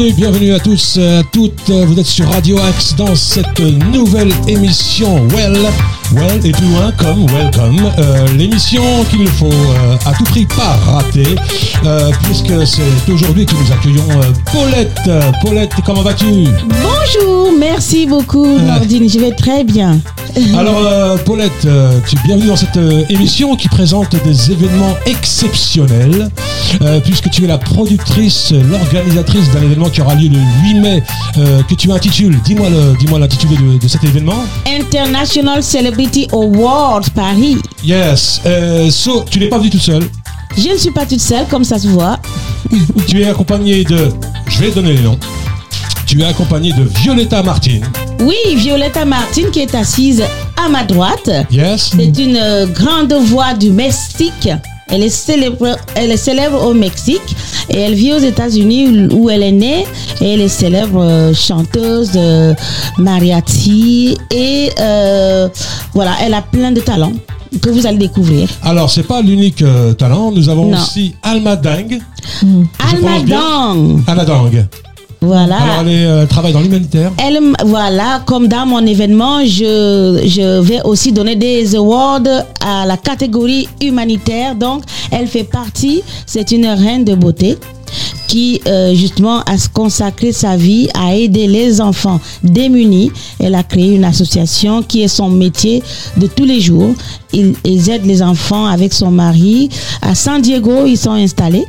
Bienvenue, bienvenue à tous, à toutes. Vous êtes sur Radio Axe dans cette nouvelle émission Well, Well et plus loin comme Welcome. Euh, L'émission qu'il ne faut euh, à tout prix pas rater, euh, puisque c'est aujourd'hui que nous accueillons euh, Paulette. Paulette, comment vas-tu? Bonjour, merci beaucoup Nordine, je vais très bien. Alors euh, Paulette, euh, tu es bienvenue dans cette euh, émission qui présente des événements exceptionnels, euh, puisque tu es la productrice, l'organisatrice d'un événement qui aura lieu le 8 mai, euh, que tu intitules, dis-moi le- dis-moi l'intitulé de, de cet événement. International Celebrity Awards Paris. Yes, euh, so, tu n'es pas venu tout seul, Je ne suis pas toute seule, comme ça se voit. tu es accompagné de, je vais donner les noms, tu es accompagné de Violetta Martin, Oui, Violetta Martin qui est assise à ma droite. yes, C'est une euh, grande voix du Mexique. Elle est, célèbre, elle est célèbre au Mexique et elle vit aux États-Unis où elle est née. Et elle est célèbre euh, chanteuse de mariachi et euh, voilà, elle a plein de talents que vous allez découvrir. Alors, c'est pas l'unique euh, talent. Nous avons Non. aussi Alma Dang. Alma pense bien. Dang, Alma Dang. Voilà. Alors, elle, est, euh, elle travaille dans l'humanitaire. Elle, voilà, comme dans mon événement, je, je vais aussi donner des awards à la catégorie humanitaire. Donc, elle fait partie, c'est une reine de beauté qui euh, justement a consacré sa vie à aider les enfants démunis. Elle a créé une association qui est son métier de tous les jours. Ils, ils aident les enfants avec son mari. À San Diego, ils sont installés.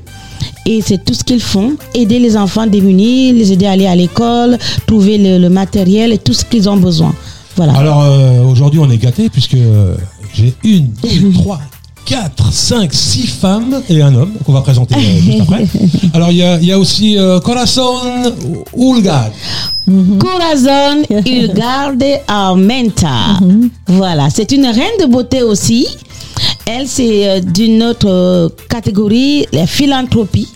Et c'est tout ce qu'ils font, aider les enfants démunis, les aider à aller à l'école, trouver le, le matériel et tout ce qu'ils ont besoin. Voilà. Alors euh, aujourd'hui on est gâtés puisque euh, j'ai une, deux, trois, quatre, cinq, six femmes et un homme qu'on va présenter euh, juste après. Alors il y a, il y a aussi euh, Corazon Ulgad. Corazon Ilgarde Armenta. Voilà, c'est une reine de beauté aussi. Elle, c'est euh, d'une autre euh, catégorie, la philanthropie.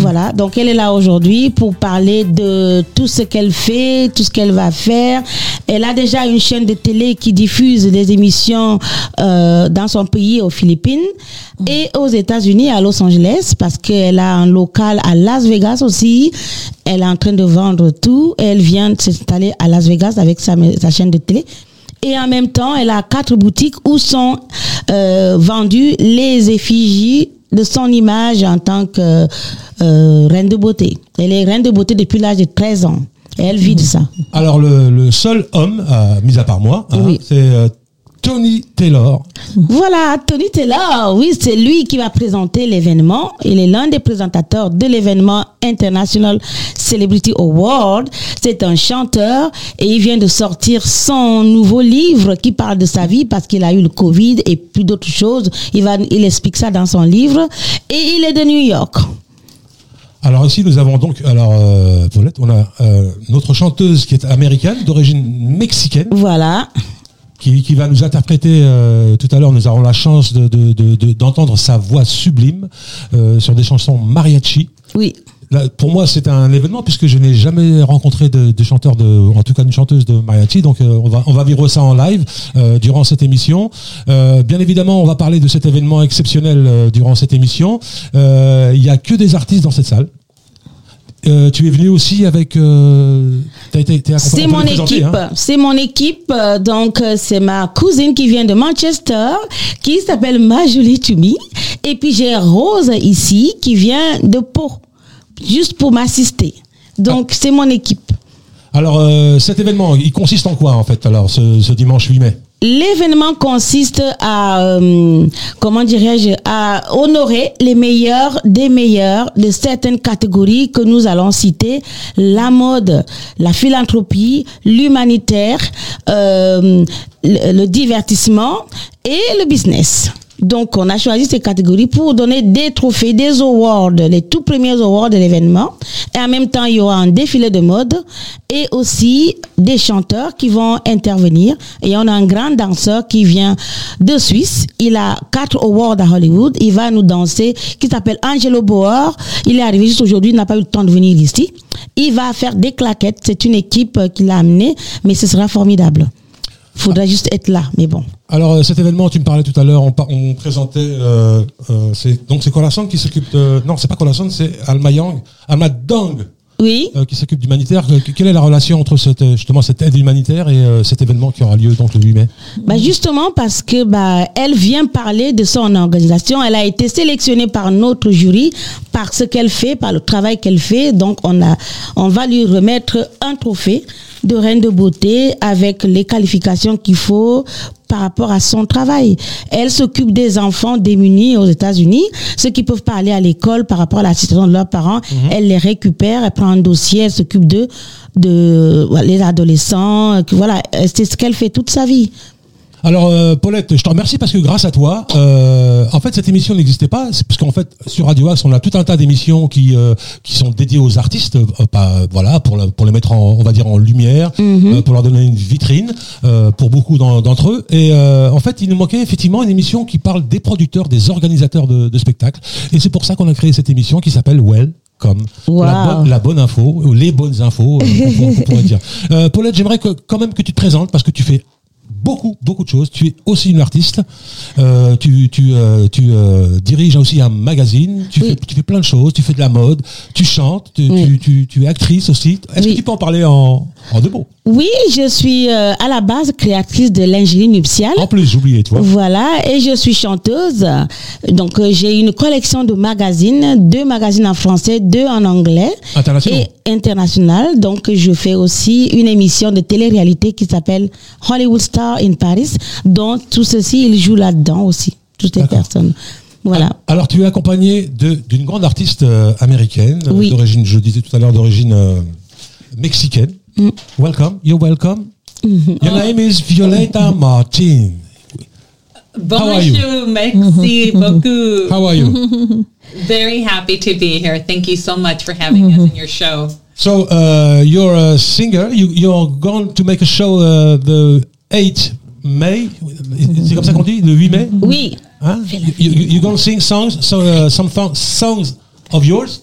Voilà, donc elle est là aujourd'hui pour parler de tout ce qu'elle fait, tout ce qu'elle va faire. Elle a déjà une chaîne de télé qui diffuse des émissions euh, dans son pays, aux Philippines, et aux États-Unis, à Los Angeles, parce qu'elle a un local à Las Vegas aussi. Elle est en train de vendre tout. Elle vient s'installer à Las Vegas avec sa, sa chaîne de télé. Et en même temps, elle a quatre boutiques où sont euh, vendues les effigies de son image en tant que euh, reine de beauté. Elle est reine de beauté depuis l'âge de 13 ans. Et elle vit de ça. Alors le, le seul homme, euh, mis à part moi, hein, c'est euh, Tony Taylor. Voilà, Tony Taylor, oui, c'est lui qui va présenter l'événement. Il est l'un des présentateurs de l'événement International Celebrity Award. C'est un chanteur et il vient de sortir son nouveau livre qui parle de sa vie parce qu'il a eu le Covid et plus d'autres choses. Il va, il explique ça dans son livre et il est de New York. Alors ici nous avons donc, alors euh, Paulette, on a euh, notre chanteuse qui est américaine, d'origine mexicaine. Voilà. Qui, qui va nous interpréter euh, tout à l'heure. Nous aurons la chance de, de- de- de- d'entendre sa voix sublime euh, sur des chansons mariachi. Oui. Là, pour moi, c'est un événement puisque je n'ai jamais rencontré de, de chanteur de, en tout cas une chanteuse de mariachi. Donc, euh, on va on va vivre ça en live euh, durant cette émission. Euh, bien évidemment, on va parler de cet événement exceptionnel euh, durant cette émission. Euh, Il y a que des artistes dans cette salle. Euh, tu es venu aussi avec. Euh, C'est mon présenter, équipe. hein. C'est mon équipe. euh, Donc, euh, c'est ma cousine qui vient de Manchester, qui s'appelle Majolie Tumi. Et puis, j'ai Rose ici, qui vient de Pau, juste pour m'assister. Donc, c'est mon équipe. Alors, euh, cet événement, il consiste en quoi en fait Alors, ce, ce dimanche 8 mai? L'événement consiste à, euh, comment dirais-je, à honorer les meilleurs des meilleurs de certaines catégories que nous allons citer la mode, la philanthropie, l'humanitaire, euh, le, le divertissement et le business. Donc, on a choisi ces catégories pour donner des trophées, des awards, les tout premiers awards de l'événement. Et en même temps, il y aura un défilé de mode et aussi des chanteurs qui vont intervenir. Et on a un grand danseur qui vient de Suisse. Il a quatre awards à Hollywood. Il va nous danser, qui s'appelle Angelo Bauer. Il est arrivé juste aujourd'hui, il n'a pas eu le temps de venir ici. Il va faire des claquettes. C'est une équipe qui l'a amené, mais ce sera formidable. Faudra juste être là, mais bon. Alors euh, cet événement, tu me parlais tout à l'heure, on, présentait, euh, euh, c'est donc c'est Colason qui s'occupe de, non c'est pas Colason, c'est Alma Yang, Alma Dang Oui. euh, qui s'occupe d'humanitaire. Quelle est la relation entre cette, justement cette aide humanitaire et cet événement qui aura lieu donc le 8 mai? Bah justement parce que bah elle vient parler de son organisation. Elle a été sélectionnée par notre jury par ce qu'elle fait, par le travail qu'elle fait. Donc on a, on va lui remettre un trophée de reine de beauté avec les qualifications qu'il faut par rapport à son travail. Elle s'occupe des enfants démunis aux États-Unis, ceux qui peuvent pas aller à l'école par rapport à la situation de leurs parents. Elle les récupère, elle prend un dossier, elle s'occupe de de voilà, les adolescents. euh, Voilà, c'est ce qu'elle fait toute sa vie. Alors euh, Paulette, je te remercie parce que grâce à toi, euh, en fait cette émission n'existait pas. C'est parce qu'en fait sur Radio Axe on a tout un tas d'émissions qui euh, qui sont dédiées aux artistes, euh, pas voilà pour la- pour les mettre en on va dire en lumière, euh, pour leur donner une vitrine euh, pour beaucoup d'en- d'entre eux. Et euh, en fait il nous manquait effectivement une émission qui parle des producteurs, des organisateurs de, de spectacles. Et c'est pour ça qu'on a créé cette émission qui s'appelle Well. Comme la, bonne, la bonne info, ou les bonnes infos, euh, qu'on pourrait dire. Euh, Paulette, j'aimerais que, quand même que tu te présentes parce que tu fais beaucoup, beaucoup de choses. Tu es aussi une artiste. Euh, tu tu, euh, tu euh, diriges aussi un magazine. Tu, Oui. fais, tu fais plein de choses. Tu fais de la mode. Tu chantes. Tu, Oui. tu, tu, tu es actrice aussi. Est-ce Oui. que tu peux en parler en, en deux mots? Oui, je suis à la base créatrice de l'ingénierie nuptiale. En plus, j'oubliais, tu vois. Voilà, et je suis chanteuse. Donc, j'ai une collection de magazines, deux magazines en français, deux en anglais. International. Et international. Donc, je fais aussi une émission de télé-réalité qui s'appelle Hollywood Star in Paris, dont tout ceci, il joue là-dedans aussi, toutes les personnes. Voilà. Alors, tu es accompagné de- d'une grande artiste euh, américaine, euh, Oui. d'origine, je disais tout à l'heure, d'origine euh, mexicaine. Mm. Welcome. You're welcome. Mm-hmm. Your name is Violeta Martin. How are you? Bonjour, merci beaucoup. How are you? Very happy to be here. Thank you so much for having us in your show. So uh, you're a singer. You, you're going to make a show uh, the 8 May. C'est comme ça qu'on dit, le 8 mai. Oui. Hein? You, you, you're going to sing songs, so uh, some songs of yours.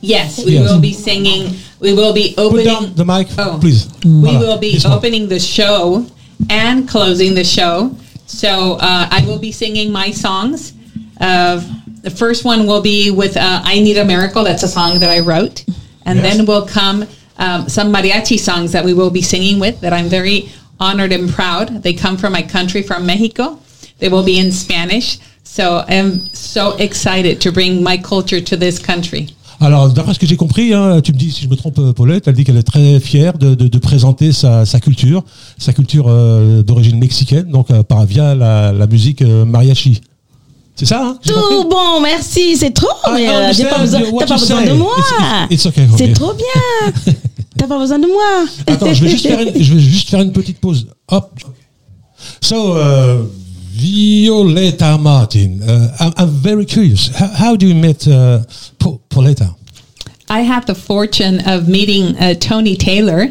Yes, we Yes. will be singing. We will be Put opening. down the mic, Oh. please. We will be this one. opening the show and closing the show. So uh, I will be singing my songs. Uh, the first one will be with uh, "I Need a Miracle." That's a song that I wrote, and Yes. then will come um, some mariachi songs that we will be singing with. That I'm very honored and proud. They come from my country, from Mexico. They will be in Spanish. So I'm so excited to bring my culture to this country. Alors, d'après ce que j'ai compris, hein, tu me dis si je me trompe, euh, Paulette, elle dit qu'elle est très fière de, de, de présenter sa, sa culture, sa culture euh, d'origine mexicaine, donc euh, par via la, la musique euh, mariachi. C'est ça, hein Tout bon, merci, c'est trop. I mais euh, j'ai pas besoin, t'as pas besoin say. de moi. It's- it's okay for C'est trop bien. T'as pas besoin de moi. Attends, je vais juste faire une, je vais juste faire une petite pause. Hop. So, uh, Violeta Martin, uh, I'm, I'm very curious. How, how do you meet uh, Po- Pauletta? I had the fortune of meeting uh, Tony Taylor.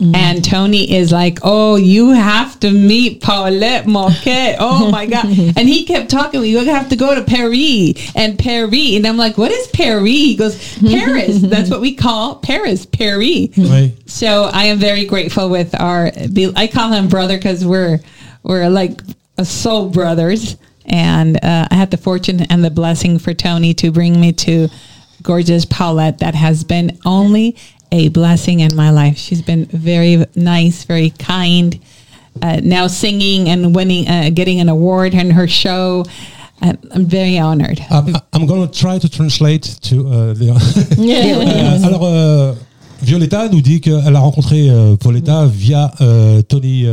And Tony is like, oh, you have to meet Paulette Marquette. Oh my God. and he kept talking, you have to go to Paris and Paris. And I'm like, what is Paris? He goes, Paris. That's what we call Paris, Paris. Oui. So I am very grateful with our. I call him brother because we're we're like a soul brothers, and uh, I had the fortune and the blessing for Tony to bring me to gorgeous Paulette. That has been only a blessing in my life. She's been very nice, very kind. Uh, now singing and winning, uh, getting an award in her show. Uh, I'm very honored. I'm, I'm going to try to translate to uh, the. Euh, alors, euh, Violetta nous dit qu'elle a rencontré euh, Pauletta via euh, Tony.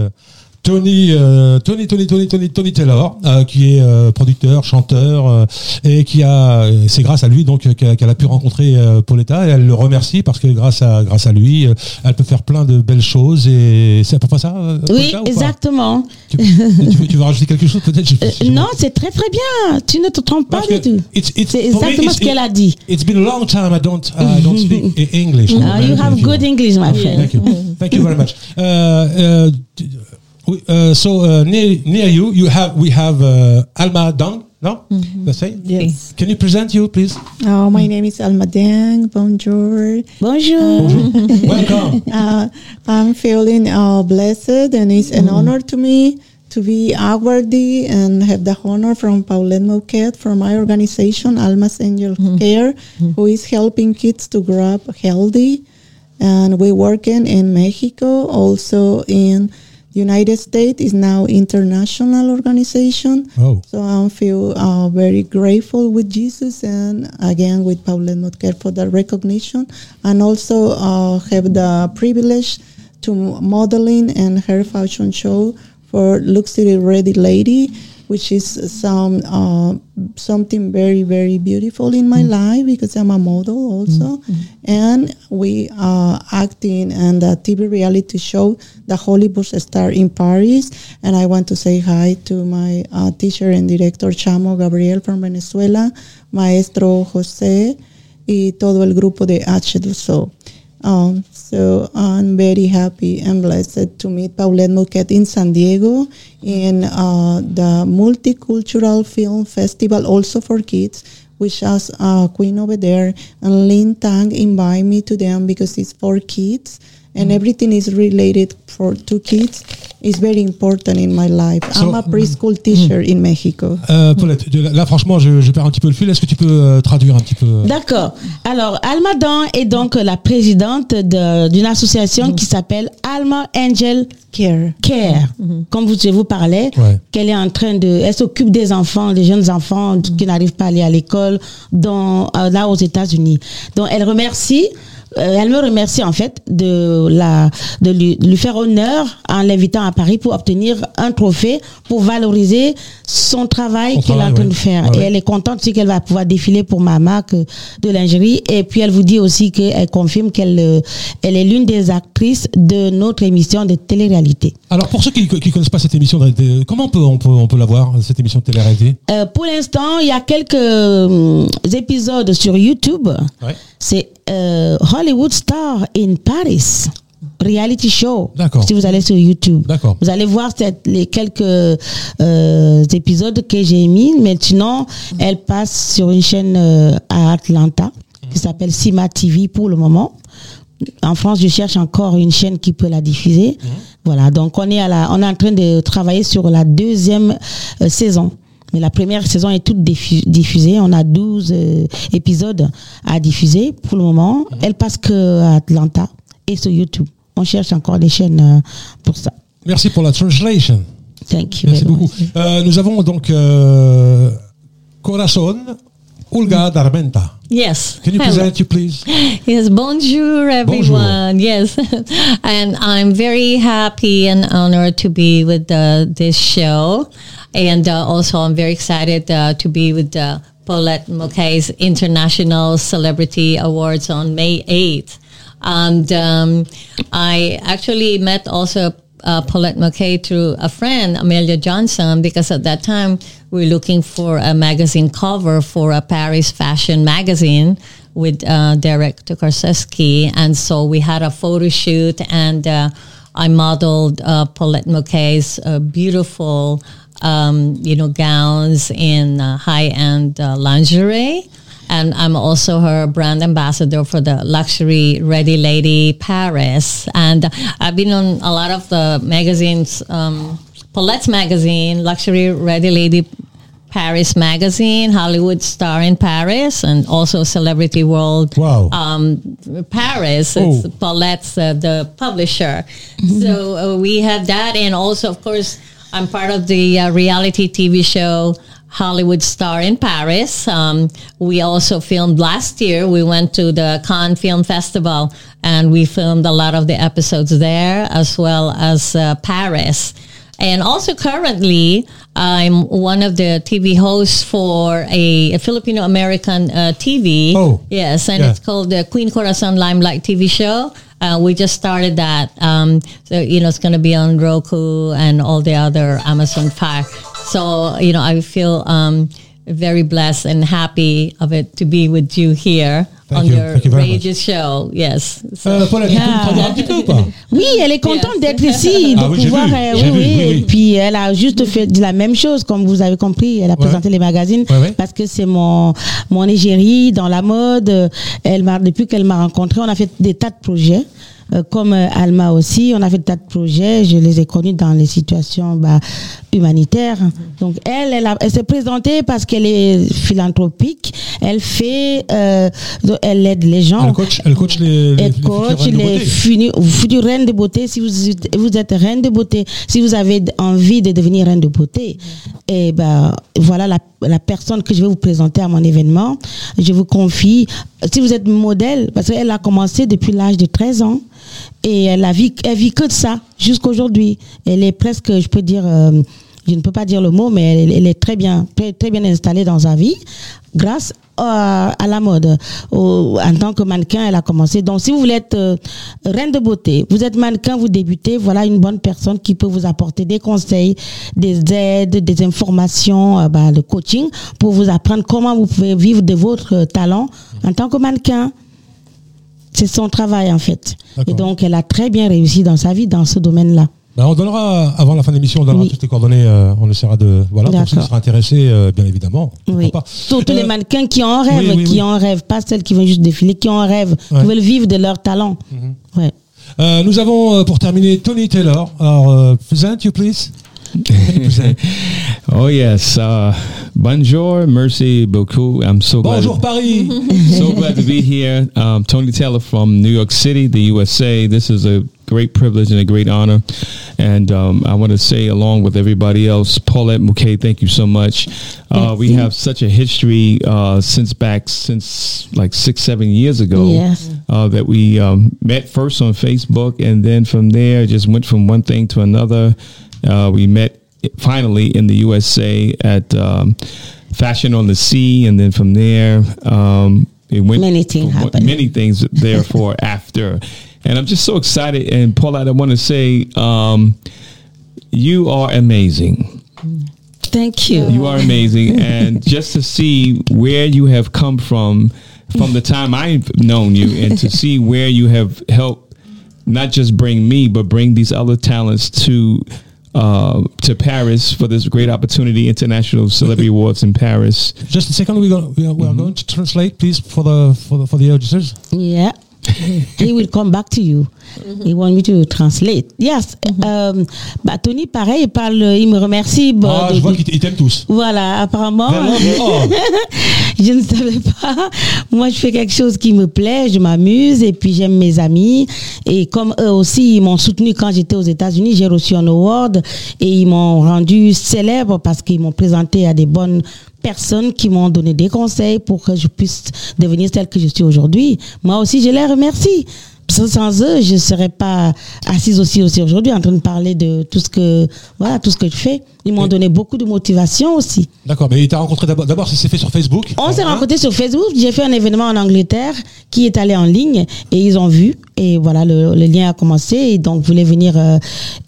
Tony, euh, Tony, Tony, Tony, Tony, Tony Taylor, euh, qui est euh, producteur, chanteur, et qui a, c'est grâce à lui donc qu'elle a pu rencontrer Pauletta et elle le remercie parce que grâce à grâce à lui, elle peut faire plein de belles choses et c'est à peu près ça. Oui, Pauletta, exactement. Tu, tu, veux, tu veux rajouter quelque chose peut-être? Non, c'est très très bien. Tu ne te trompes pas Parce du tout. C'est exactement ce qu'elle a dit. It's been a long time I don't I don't speak English. Ah, you have good English, my friend. Thank you. Thank you very much. Uh, uh, d- we- uh, so uh, near near you, you have we have uh, Alma Dang. No, that's it. Yes. Can you present you, please? Oh, my name is Alma Deng. Bonjour. Bonjour. Welcome. Uh, I'm feeling uh, blessed, and it's an honor to me to be awarded and have the honor from Paulette Moquet from my organization, Almas Angel Care, who is helping kids to grow up healthy. And we're working in Mexico, also in United States is now international organization. Oh. So I feel uh, very grateful with Jesus and again with Paulette Motker for the recognition and also uh, have the privilege to modeling and hair fashion show for Luxury Ready Lady, which is some uh, something very very beautiful in my life because I'm a model also, and we are acting in the TV reality show, The Hollywood Star in Paris, and I want to say hi to my uh, teacher and director Chamo Gabriel from Venezuela, Maestro José y todo el grupo de H2O. Um, so I'm very happy and blessed to meet Paulette Moquet in San Diego in uh, the Multicultural Film Festival, also for kids, which has a queen over there. And Lin Tang invited me to them because it's for kids and everything is related for to kids. It's very important in my life. So- I'm a preschool teacher in Mexico. Euh, Paulette, là franchement, je, je perds un petit peu le fil. Est-ce que tu peux euh, traduire un petit peu D'accord. Alors, Alma Dan est donc la présidente de- d'une association qui s'appelle Alma Angel Care. Care. Comme vous, je vous parlais, Ouais. qu'elle est en train de, elle s'occupe des enfants, des jeunes enfants qui n'arrivent pas à aller à l'école, dans, euh, là aux États-Unis. Donc, elle remercie, euh, elle me remercie en fait de la, de lui, de lui faire honneur en l'invitant à Paris pour obtenir un trophée pour valoriser son travail qu'elle est en train de faire. Ouais, Et elle est contente aussi qu'elle va pouvoir défiler pour ma marque de lingerie. Et puis elle vous dit aussi qu'elle confirme qu'elle euh, elle est l'une des actrices de notre émission de télé-réalité. Alors pour ceux qui ne connaissent pas cette émission, de- comment on peut, on peut, on peut la voir, cette émission de télé-réalité? Euh, pour l'instant, il y a quelques euh, épisodes sur YouTube. Ouais. C'est euh, Hollywood Star in Paris. Reality show. D'accord. Si vous allez sur YouTube. Vous allez voir cette- les quelques euh, épisodes que j'ai mis. Maintenant, elle passe sur une chaîne euh, à Atlanta qui s'appelle Sima TV pour le moment. En France, je cherche encore une chaîne qui peut la diffuser. Voilà. Donc, on est à la, on est en train de travailler sur la deuxième euh, saison. Mais la première saison est toute diffu- diffusée. On a 12 euh, épisodes à diffuser pour le moment. Elle passe que à Atlanta et sur YouTube. On cherche encore des chaînes euh, pour ça. Merci pour la translation. Thank you. Merci very beaucoup. much. Euh, nous avons donc euh, Corazon Olga Darmenta. Yes. Can you Hello. present you please? Yes, bonjour everyone. Yes, and I'm very happy and honored to be with uh, this show, and uh, also I'm very excited uh, to be with uh, Paulette Moquet's International Celebrity Awards on May 8th, and um, I actually met also. Uh, Paulette Moquet through a friend, Amelia Johnson, because at that time we were looking for a magazine cover for a Paris fashion magazine with uh, Derek Tukarseski. And so we had a photo shoot and uh, I modeled uh, Paulette Moquet's uh, beautiful, um, you know, gowns in uh, high-end uh, lingerie. And I'm also her brand ambassador for the luxury Ready Lady Paris. And I've been on a lot of the magazines, um, Paulette's magazine, Luxury Ready Lady Paris magazine, Hollywood Star in Paris, and also Celebrity World Wow. um, Paris. It's Paulette's uh, the publisher. So uh, we have that, and also, of course, I'm part of the uh, reality TV show Hollywood Star in Paris. Um, we also filmed last year. We went to the Cannes Film Festival, and we filmed a lot of the episodes there, as well as uh, Paris. And also currently, I'm one of the TV hosts for a, a Filipino American uh, TV. Oh. yes, and Yeah. it's called the Queen Corazon Limelight TV show. Uh, we just started that. Um, so, you know, it's going to be on Roku and all the other Amazon Fire. So, you know, I feel um, very blessed and happy of it to be with you here Thank on you. your show. Yes. So- Euh, ou pas? Oui, elle est contente Yes. d'être ici, de Ah oui, j'ai pouvoir. euh, oui, vu, oui, oui, oui. Et puis elle a juste fait de la même chose, comme vous avez compris. Elle a présenté les magazines Ouais, ouais. parce que c'est mon mon égérie dans la mode. Elle m'a depuis qu'elle m'a rencontré, on a fait des tas de projets. Euh, comme euh, Alma aussi, on a fait des tas de projets. Je les ai connus dans les situations bah, humanitaires. Donc elle, elle, elle s'est présentée parce qu'elle est philanthropique. Elle fait, euh, elle aide les gens. Elle coach, elle coach les, Elle les coach futures reines de les futures reines de beauté. Si vous, êtes- vous êtes reine de beauté, si vous avez envie de devenir reine de beauté, et ben voilà la, la personne que je vais vous présenter à mon événement. Je vous confie, si vous êtes modèle, parce qu'elle a commencé depuis l'âge de 13 ans et elle a vit, elle vit que de ça jusqu'à aujourd'hui. Elle est presque, je peux dire, euh, je ne peux pas dire le mot, mais elle, est très bien, très, très bien installée dans sa vie grâce à, à la mode. En tant que mannequin, elle a commencé. Donc, si vous voulez être euh, reine de beauté, vous êtes mannequin, vous débutez, voilà une bonne personne qui peut vous apporter des conseils, des aides, des informations, euh, bah, le coaching pour vous apprendre comment vous pouvez vivre de votre euh, talent en tant que mannequin. C'est son travail en fait. Et donc, elle a très bien réussi dans sa vie dans ce domaine-là. Ben, on donnera, avant la fin de l'émission, on donnera Oui. toutes les coordonnées, euh, on essaiera de, voilà, pour ceux qui seraient intéressés, euh, bien évidemment. Oui. Surtout Euh, les mannequins qui ont un rêve, oui, qui oui. ont un rêve, pas celles qui veulent juste défiler, qui ont un rêve, Ouais. Mhm. qui veulent vivre de leur talent. Ouais. Euh, nous avons, euh, pour terminer, Tony Taylor. Alors, euh, present you, please. Can you present? Oh yes. Uh, bonjour, merci beaucoup. I'm so glad. Bonjour Paris. so glad to be here. Um, Tony Taylor from New York City, the USA. This is a great privilege and a great honor. And um, I want to say, along with everybody else, Paulette Mouquet, thank you so much. Uh, we have such a history uh, since back since like six, seven years ago. Yes. Uh, that we um, met first on Facebook, and then from there, just went from one thing to another. Uh, we met finally in the USA at um, Fashion on the Sea, and then from there, um, it went Many things happened. Many things therefore after, and I'm just so excited. And Paulette, I want to say, um, you are amazing. Thank you. You are amazing, and just to see where you have come from, from the time I've known you, and to see where you have helped, not just bring me, but bring these other talents to. Uh, to Paris for this great opportunity, International Celebrity Awards in Paris. Just a second, we're going, we are, we are going to translate, please, for the for the, for the auditors. Yeah. he will come back to you. He want me to translate. Yes. Euh, bah, Tony, pareil, il parle, il me remercie. Ah, de- je vois ils t'aiment tous. Voilà, apparemment. Vraiment, oh. je ne savais pas. Moi, je fais quelque chose qui me plaît, je m'amuse et puis j'aime mes amis. Et comme eux aussi, ils m'ont soutenu quand j'étais aux États-Unis, j'ai reçu un award et ils m'ont rendu célèbre parce qu'ils m'ont présenté à des bonnes personnes qui m'ont donné des conseils pour que je puisse devenir celle que je suis aujourd'hui. Moi aussi, je les remercie. Sans- Sans eux, je ne serais pas assise aussi, aussi aujourd'hui en train de parler de tout ce que, voilà, tout ce que je fais. Ils m'ont donné beaucoup de motivation aussi. D'accord, mais il t'a rencontré d'abord. D'abord, ça s'est fait sur Facebook. On s'est rencontrés sur Facebook. J'ai fait un événement en Angleterre qui est allé en ligne et ils ont vu. Et voilà, le, le lien a commencé. Et donc, voulaient venir, euh,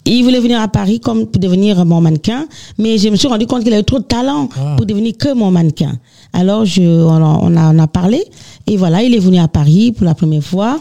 ils voulaient venir à Paris comme pour devenir mon mannequin. Mais je me suis rendu compte qu'il avait trop de talent Ah. pour devenir que mon mannequin. Alors, je, on, a, on a, on a parlé. Et voilà, il est venu à Paris pour la première fois.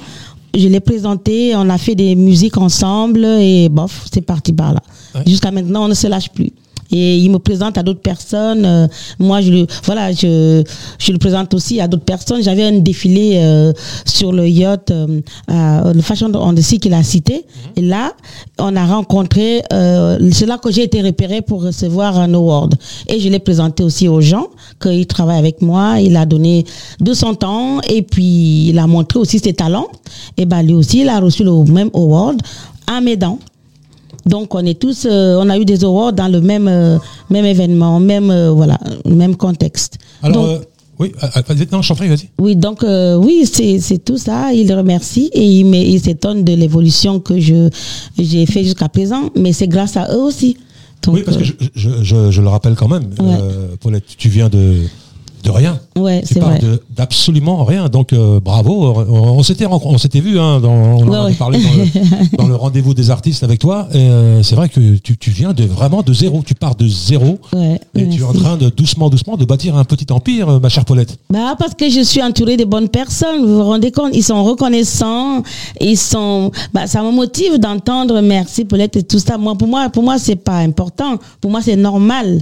Je l'ai présenté, on a fait des musiques ensemble et bof, c'est parti par là. Ouais. Jusqu'à maintenant, on ne se lâche plus. Et il me présente à d'autres personnes. euh, moi, je le, voilà, je, je le présente aussi à d'autres personnes. J'avais un défilé euh, sur le yacht, euh, à- le Fashion on the Sea qu'il a cité. Et là, on a rencontré, c'est là que j'ai été repérée pour recevoir un award. Et je l'ai présenté aussi aux gens, qu'il travaille avec moi. Il a donné de son temps et puis il a montré aussi ses talents. Et ben lui aussi, il a reçu le même award à Médan. Donc on est tous, euh, on a eu des awards dans le même euh, même événement, même euh, voilà, même contexte. Alors, Donc, euh, oui, euh, vas-y, non, vas-y. oui, donc oui, c'est c'est tout ça. Il remercie et il, met- il s'étonne de l'évolution que je j'ai fait jusqu'à présent, mais c'est grâce à eux aussi. Donc, Oui, parce que je, je, je, je le rappelle quand même, Paulette, tu viens de, de rien. Ouais, c'est vrai. d'absolument rien. Donc euh, bravo. On, s'était on s'était vu, hein, dans, on en avait ouais. parlé dans le, rendez-vous des artistes avec toi. Euh, c'est vrai que tu, tu viens de vraiment de zéro. Tu pars de zéro. Ouais, Et tu es en train de doucement, doucement de bâtir un petit empire, euh, ma chère Paulette. Bah parce que je suis entourée de bonnes personnes, vous vous rendez compte, ils sont reconnaissants, ils sont bah ça me motive d'entendre merci Paulette et tout ça. Moi pour moi pour moi c'est pas important, pour moi c'est normal.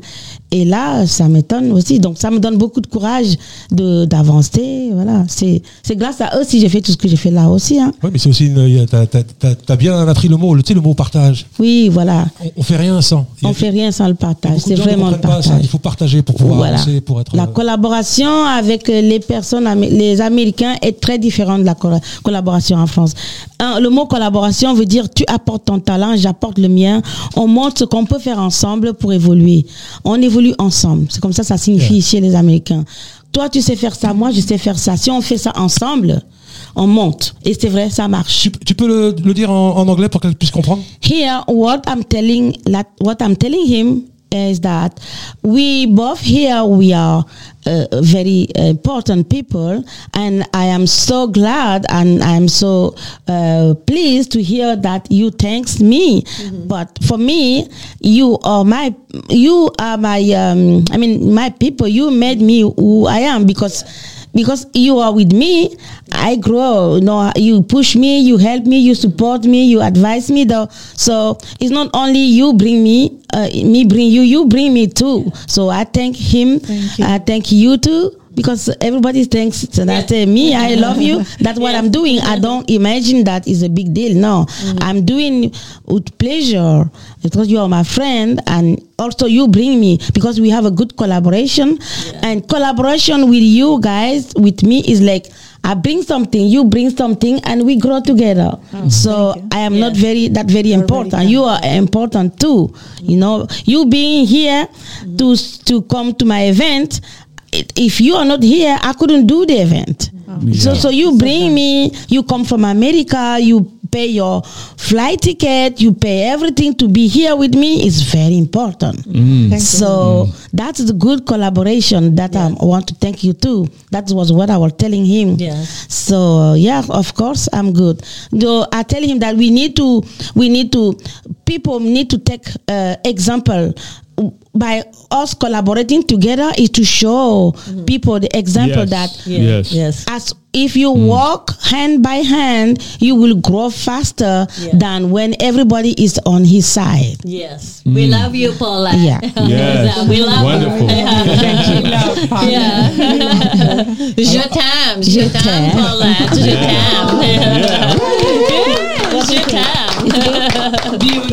Et là ça m'étonne aussi donc ça me donne beaucoup de courage de d'avancer. Voilà, c'est c'est grâce à eux si j'ai fait tout ce que j'ai fait là aussi. Hein. Oui, mais c'est aussi T'as t'as- t'as- t'as bien appris le mot, le, tu sais, le mot partage. Oui, voilà. On, on fait rien sans. Il On fait rien sans le partage. C'est vraiment le comprennent pas ça. partage. Il faut partager pour pouvoir Voilà. avancer, pour être. La euh, collaboration avec euh, les personnes, les Américains est très différente de la colla- collaboration en France. Un, le mot collaboration veut dire tu apportes ton talent, j'apporte le mien. On montre ce qu'on peut faire ensemble pour évoluer. On évolue ensemble. C'est comme ça, ça signifie chez les Américains. Toi, tu sais faire ça, moi, je sais faire ça. Si on fait ça ensemble, on monte. Et c'est vrai, ça marche. Tu, tu peux le, le dire en, en anglais pour qu'elle puisse comprendre? Here what i'm telling that what i'm telling him is that we both here we are uh, very important people and i am so glad and i'm so uh, pleased to hear that you thanks me. But for me you are my you are my um, i mean my people. You made me who i am because because you are with me i grow. You know you push me you help me you support me you advise me though. So it's not only you bring me uh, me bring you you bring me too. So i thank him. Thank i thank you too because everybody thinks that uh, me i love you. That's what i'm doing. I don't imagine that is a big deal. No. I'm doing with pleasure because you are my friend and also you bring me because we have a good collaboration. And collaboration with you guys with me is like I bring something, you bring something, and we grow together. so I am not very that very important. you are important too. You know, you being here to to come to my event. If you are not here, I couldn't do the event. So, so you bring me. You come from America. You pay your flight ticket. You pay everything to be here with me. Is very important. Mm. So that's the good collaboration that um, I want to thank you too. That was what I was telling him. Yes. So yeah, of course I'm good. Though I tell him that we need to, we need to, people need to take uh, example by us collaborating together is to show mm-hmm. people the example Yes. that Yes. Yes. as if you mm. walk hand by hand, you will grow faster Yeah. than when everybody is on his side. Yes. We mm. love you, Paula. Yeah. Yes. Uh, we love Wonderful. you. Yeah. Je t'aime. Je Je t'aime, t'aime. Paulette. Je t'aime.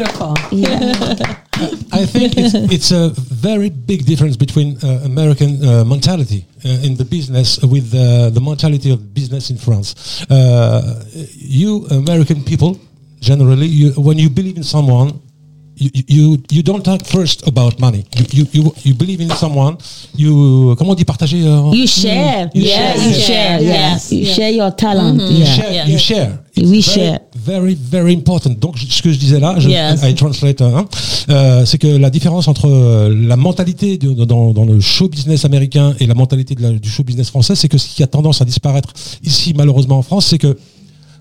Je t'aime. Beautiful. I think it's, it's a very big difference between uh, American uh, mentality uh, in the business with uh, the mentality of business in France. Uh, you American people, generally, you, when you believe in someone, you, you you don't talk first about money. You you you, you believe in someone. You comment on dit partager. euh, You share. You yeah, share. you share. Yes. Yes. You share your talent. You Yeah. share. Yeah. You share. We very, share. Very, very important. Donc, ce que je disais là, je, Yes. I translate, hein, euh, c'est que la différence entre euh, la mentalité de- dans, dans le show business américain et la mentalité de la- du show business français, c'est que ce qui a tendance à disparaître ici, malheureusement en France, c'est que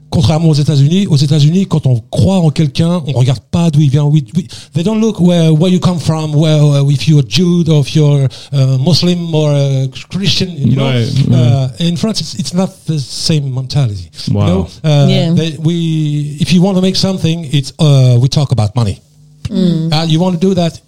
Contrairement aux États-Unis, aux États-Unis, quand on croit en quelqu'un, on regarde pas d'où il vient. We, we- they don't look where where you come from, where uh, if you're Jude or if you're uh, Muslim or uh, Christian. You know, Right, Uh, in France, it's, it's not the same mentality. You Wow. know? Uh, Yeah. they, we, if you want to make something, it's uh, we talk about money. Uh, you want to do that,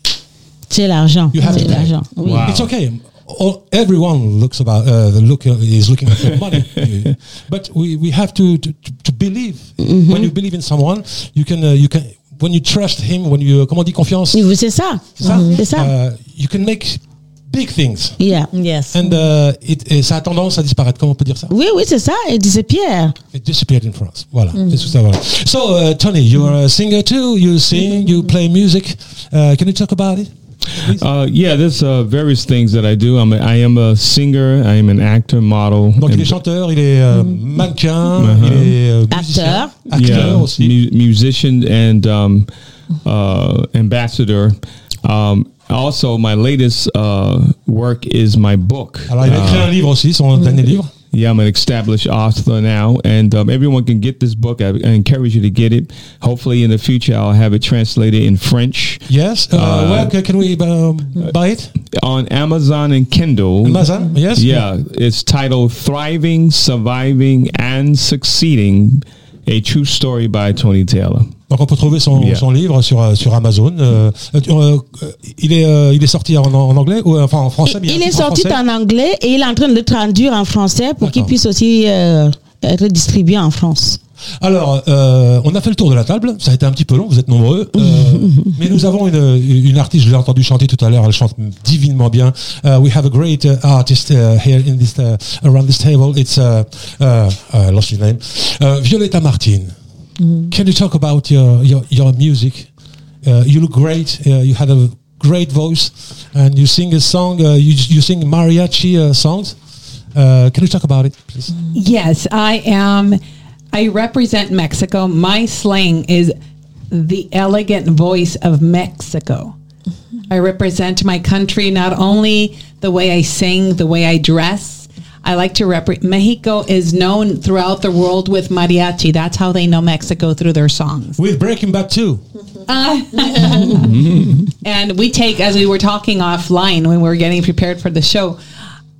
C'est l'argent. you have C'est to pay. l'argent. Oui. Wow. It's okay. All, everyone looks about uh, the look uh, is looking at the money, Uh, but we, we have to to, to, to believe. When you believe in someone, you can uh, you can when you trust him, when you comment dit confiance, Oui, C'est ça. c'est ça? C'est ça. Uh, you can make big things, Yeah. Yes. and uh, it, et ça a tendance à disparaître. Comment on peut dire ça? Oui, oui, c'est ça. Et disappear. It disappeared in France. Voilà. C'est tout ça, voilà. So, uh, Tony, you're a singer too. You sing, you play music. Uh, can you talk about it? Please? Uh, yeah, there's uh, various things that I do. I'm a, I am a singer. I am an actor, model. Donc, il and- est chanteur, il est euh, mannequin, Uh-huh. il est euh, musicien, Acteur. acteur yeah, aussi. mu- musician and um, uh, ambassador. Um, also, my latest uh, work is my book. Alors, il a écrit Uh, un livre aussi, son dernier livre. Yeah, I'm an established author now, and um, everyone can get this book. I, I encourage you to get it. Hopefully, in the future, I'll have it translated in French Yes. Uh, Uh, where can we um, buy it? on Amazon and Kindle. Amazon? Yes. Yeah, it's titled "Thriving, Surviving, and Succeeding: A True Story by Tony Taylor." Donc on peut trouver son, Yeah. son livre sur euh, sur Amazon. Euh, euh, il est euh, il est sorti en, en anglais ou enfin en français. Il est en sorti français en anglais et il est en train de le traduire en français pour qu'il puisse aussi euh, être distribué en France. Alors, euh, on a fait le tour de la table. Ça a été un petit peu long. Vous êtes nombreux, Euh, mais nous avons une, une artiste. Je l'ai entendu chanter tout à l'heure. Elle chante divinement bien. Uh, we have a great uh, artist uh, here in this uh, around this table. It's uh, uh, I lost his name. Uh, Violetta Martin. Can you talk about your your, your music? Uh, you look great. Uh, you had a great voice, and you sing a song. Uh, you you sing mariachi uh, songs. Uh, can you talk about it, please? Yes, I am. I represent Mexico. My slang is the elegant voice of Mexico. I represent my country not only the way I sing, the way I dress. I like to represent Mexico is known throughout the world with mariachi. That's how they know Mexico through their songs. With Breaking Bad too. And we take, as we were talking offline when we were getting prepared for the show,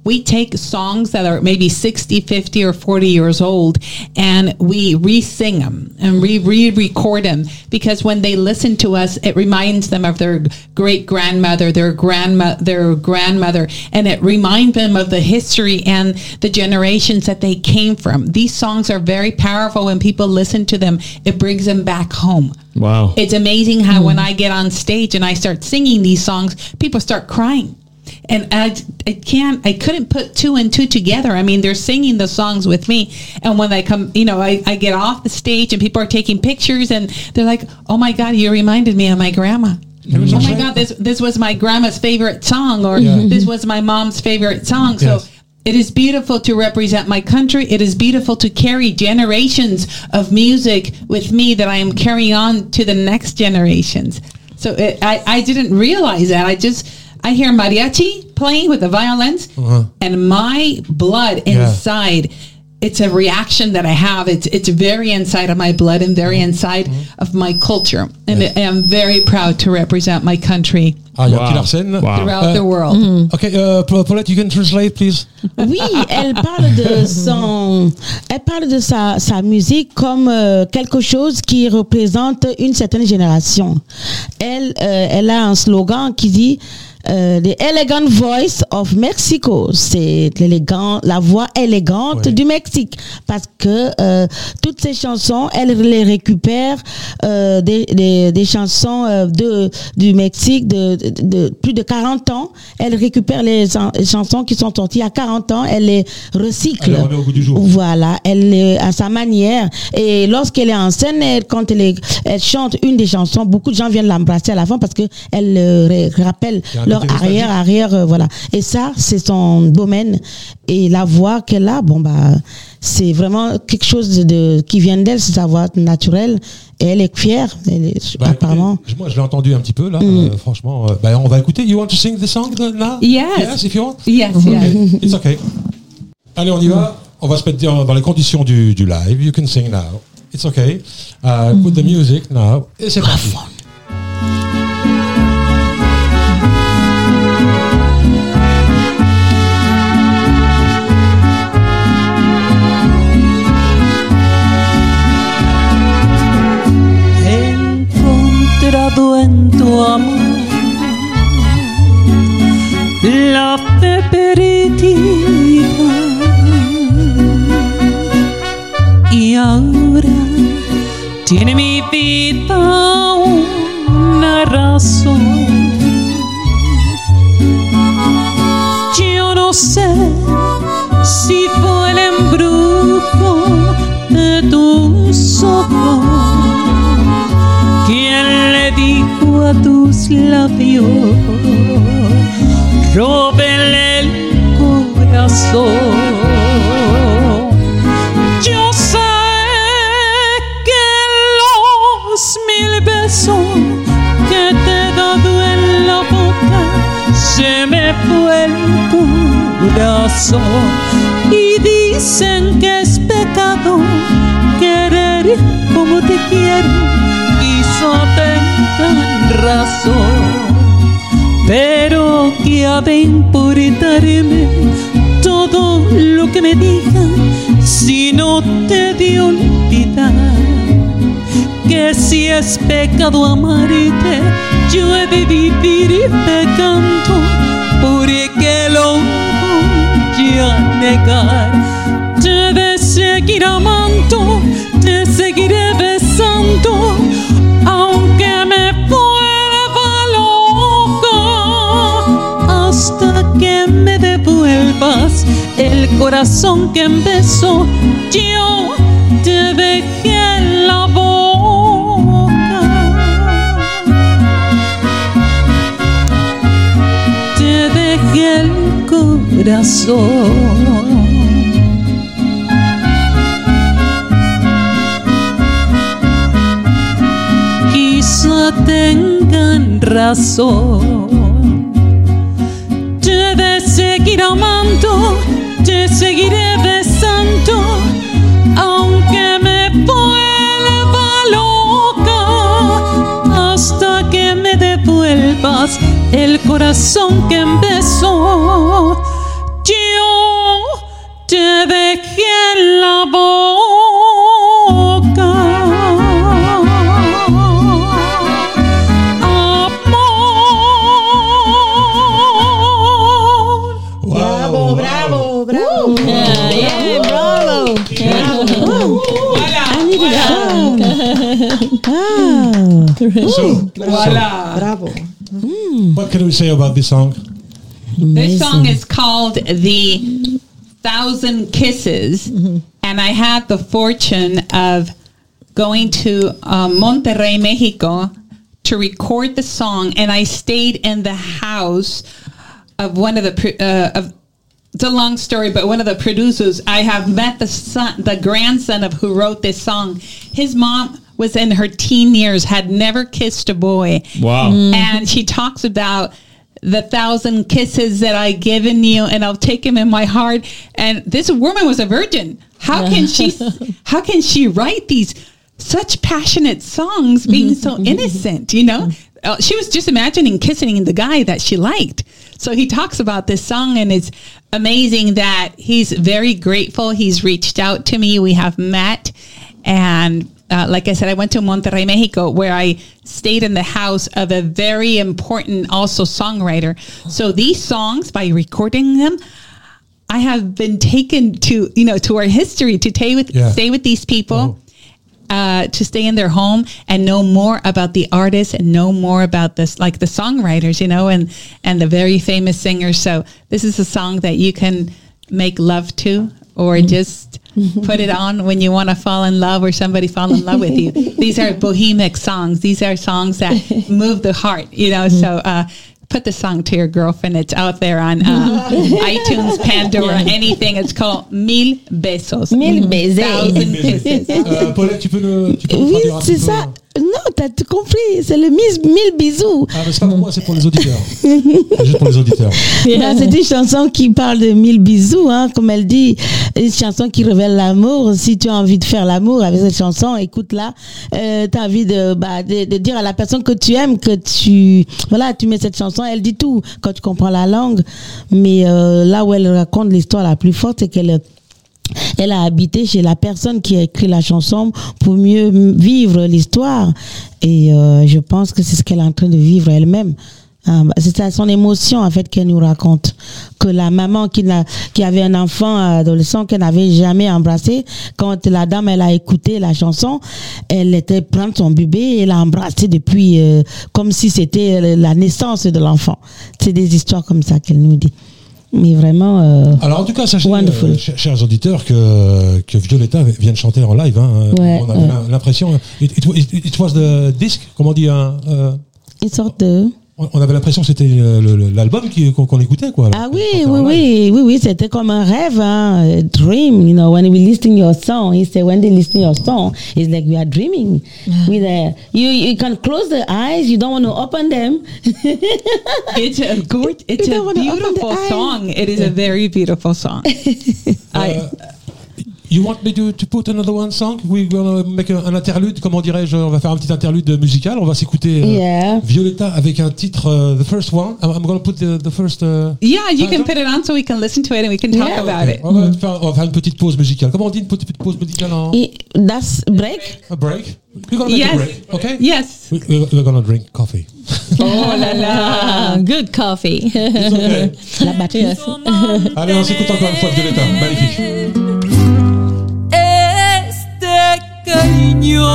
we take songs that are maybe 60, 50, or 40 years old and we re sing them and we re record them because when they listen to us, it reminds them of their great grandmother, their grandma, their grandmother, and it reminds them of the history and the generations that they came from. These songs are very powerful when people listen to them, it brings them back home. Wow. It's amazing how hmm. when I get on stage and I start singing these songs, people start crying. And I, I can't, I couldn't put two and two together. I mean, they're singing the songs with me. And when I come, you know, I, I get off the stage and people are taking pictures and they're like, oh my God, you reminded me of my grandma. Oh my God, this, this was my grandma's favorite song or this was my mom's favorite song. So it is beautiful to represent my country. It is beautiful to carry generations of music with me that I am carrying on to the next generations. So it, I, I didn't realize that. I just, I hear mariachi playing with the violins and my blood Yeah. inside. It's a reaction that I have. It's it's very inside of my blood and very inside of my culture, and I am very proud to represent my country Ah, il y a un Wow. petit Larsen. Wow. throughout Uh, the world. Okay, uh, Paulette, you can translate, please. Oui, elle parle de son, elle parle de sa, sa musique comme euh, quelque chose qui représente une certaine génération. Elle, euh, elle a un slogan qui dit euh, The Elegant Voice of Mexico. C'est l'élégant, la voix élégante Ouais. du Mexique. Parce que euh, toutes ces chansons, elle les récupère euh, des, des, des chansons euh, de, du Mexique de, de, de plus de 40 ans. Elle récupère les, chan- les chansons qui sont sorties à 40 ans. Elle les recycle. Elle les remet au goût du jour. Voilà, elle est à sa manière. Et lorsqu'elle est en scène, elle, quand elle, est- elle chante une des chansons, beaucoup de gens viennent l'embrasser à la fin parce que elle euh, rappelle leur arrière, arrière, euh, voilà. Et ça, c'est son domaine. Et la voix qu'elle a, bon bah, c'est vraiment quelque chose de, de- qui vient d'elle, c'est sa voix naturelle. Et elle est fière. Elle est, Bah, apparemment. écoutez, moi, je l'ai entendu un petit peu là. euh, franchement, euh, bah, on va écouter. You want to sing the song now? Yes. Yes, if you want. Yes, yes. It's okay. Allez, on y va. On va se mettre dans dans les conditions du, du live. You can sing now. It's okay. Uh, put the music now. Et c'est parti. Seguir te seguiré besando, aunque me vuelva loca, hasta que me devuelvas el corazón que beso yo te dejé en la boca. So, Bravo. what can we say about this song? This song is called The Thousand Kisses. And I had the fortune of going to uh, Monterrey, Mexico to record the song. And I stayed in the house of one of the, pro- uh, of, it's a long story, but one of the producers, I have met the son, the grandson of who wrote this song. His mom was in her teen years, had never kissed a boy. Wow. Mm. And she talks about the thousand kisses that I given you, and I'll take him in my heart. And this woman was a virgin. How can she? How can she write these such passionate songs, being mm-hmm. so innocent? You know, mm-hmm. Uh, she was just imagining kissing the guy that she liked. So he talks about this song, and it's amazing that he's very grateful. He's reached out to me. We have met, and uh, like I said, I went to Monterrey, Mexico, where I stayed in the house of a very important also songwriter. So these songs, by recording them, I have been taken to you know to our history to stay with Yeah. stay with these people. Uh, to stay in their home and know more about the artists and know more about this, like the songwriters, you know, and and the very famous singers. So this is a song that you can make love to, or just put it on when you want to fall in love, or somebody fall in love with you. These are bohemic songs. These are songs that move the heart, you know. So uh, put the song to your girlfriend. It's out there on uh, iTunes, Pandora, anything. It's called Mil Besos. Mille baisers. Thousand kisses. Euh, Paulette, tu peux nous, tu peux nous Oui, traduire un c'est petit peu ça. Non, t'as tout compris. C'est le mille, mille bisous. Ah, mais c'est pas pour moi, c'est pour les auditeurs. C'est juste pour les auditeurs. C'est une chanson qui parle de mille bisous, hein, comme elle dit, une chanson qui révèle l'amour. Si tu as envie de faire l'amour avec cette chanson, écoute-la. Euh, tu as envie de, bah, de, de dire à la personne que tu aimes que tu, voilà, tu mets cette chanson, elle dit tout quand tu comprends la langue. Mais euh, là où elle raconte l'histoire la plus forte, c'est qu'elle elle a habité chez la personne qui a écrit la chanson pour mieux vivre l'histoire. Et euh, je pense que c'est ce qu'elle est en train de vivre elle-même. Bah, C'est ça, son émotion en fait qu'elle nous raconte. Que la maman qui, qui avait un enfant adolescent qu'elle n'avait jamais embrassé, quand la dame elle a écouté la chanson, elle était prendre son bébé et l'a embrassé depuis euh, comme si c'était euh, la naissance de l'enfant. C'est des histoires comme ça qu'elle nous dit. Mais vraiment. euh, Alors en tout cas, sachez, euh, ch- chers auditeurs, que, que Violetta vient de chanter en live. Hein. Ouais, on avait ouais. l'impression. It, it, it- it was the disc, comment on dit hein, euh, une sorte de. On avait l'impression que c'était euh, l'album qu'on écoutait, quoi. Ah oui, oui, oui, oui, oui, c'était comme un rêve, hein, a dream. You know, when we listen your song, he said when they listen your song, it's like we are dreaming. With a, you, you can close the eyes, you don't want to open them. It's a good, it's a beautiful song. It is a very beautiful song. I, Euh, you want me to, to put another one song? We're gonna make a- un interlude, comment dirais-je? On va faire un petit interlude musical. On va s'écouter euh, Yeah. Violetta avec un titre, euh, the first one. I'm, I'm gonna put the, the first. uh, yeah, you can put it on so we can listen to it and we can talk Yeah. about it. On va, faire, on va faire une petite pause musicale. Comment on dit une petite pause musicale en that's break? a break? We're gonna make Yes. a break, okay? Yes. We, we're, gonna drink coffee. Oh la la. Ah, good coffee. Okay. La batterie. yes. Allez, on s'écoute encore une fois Violetta. Magnifique. Cariño.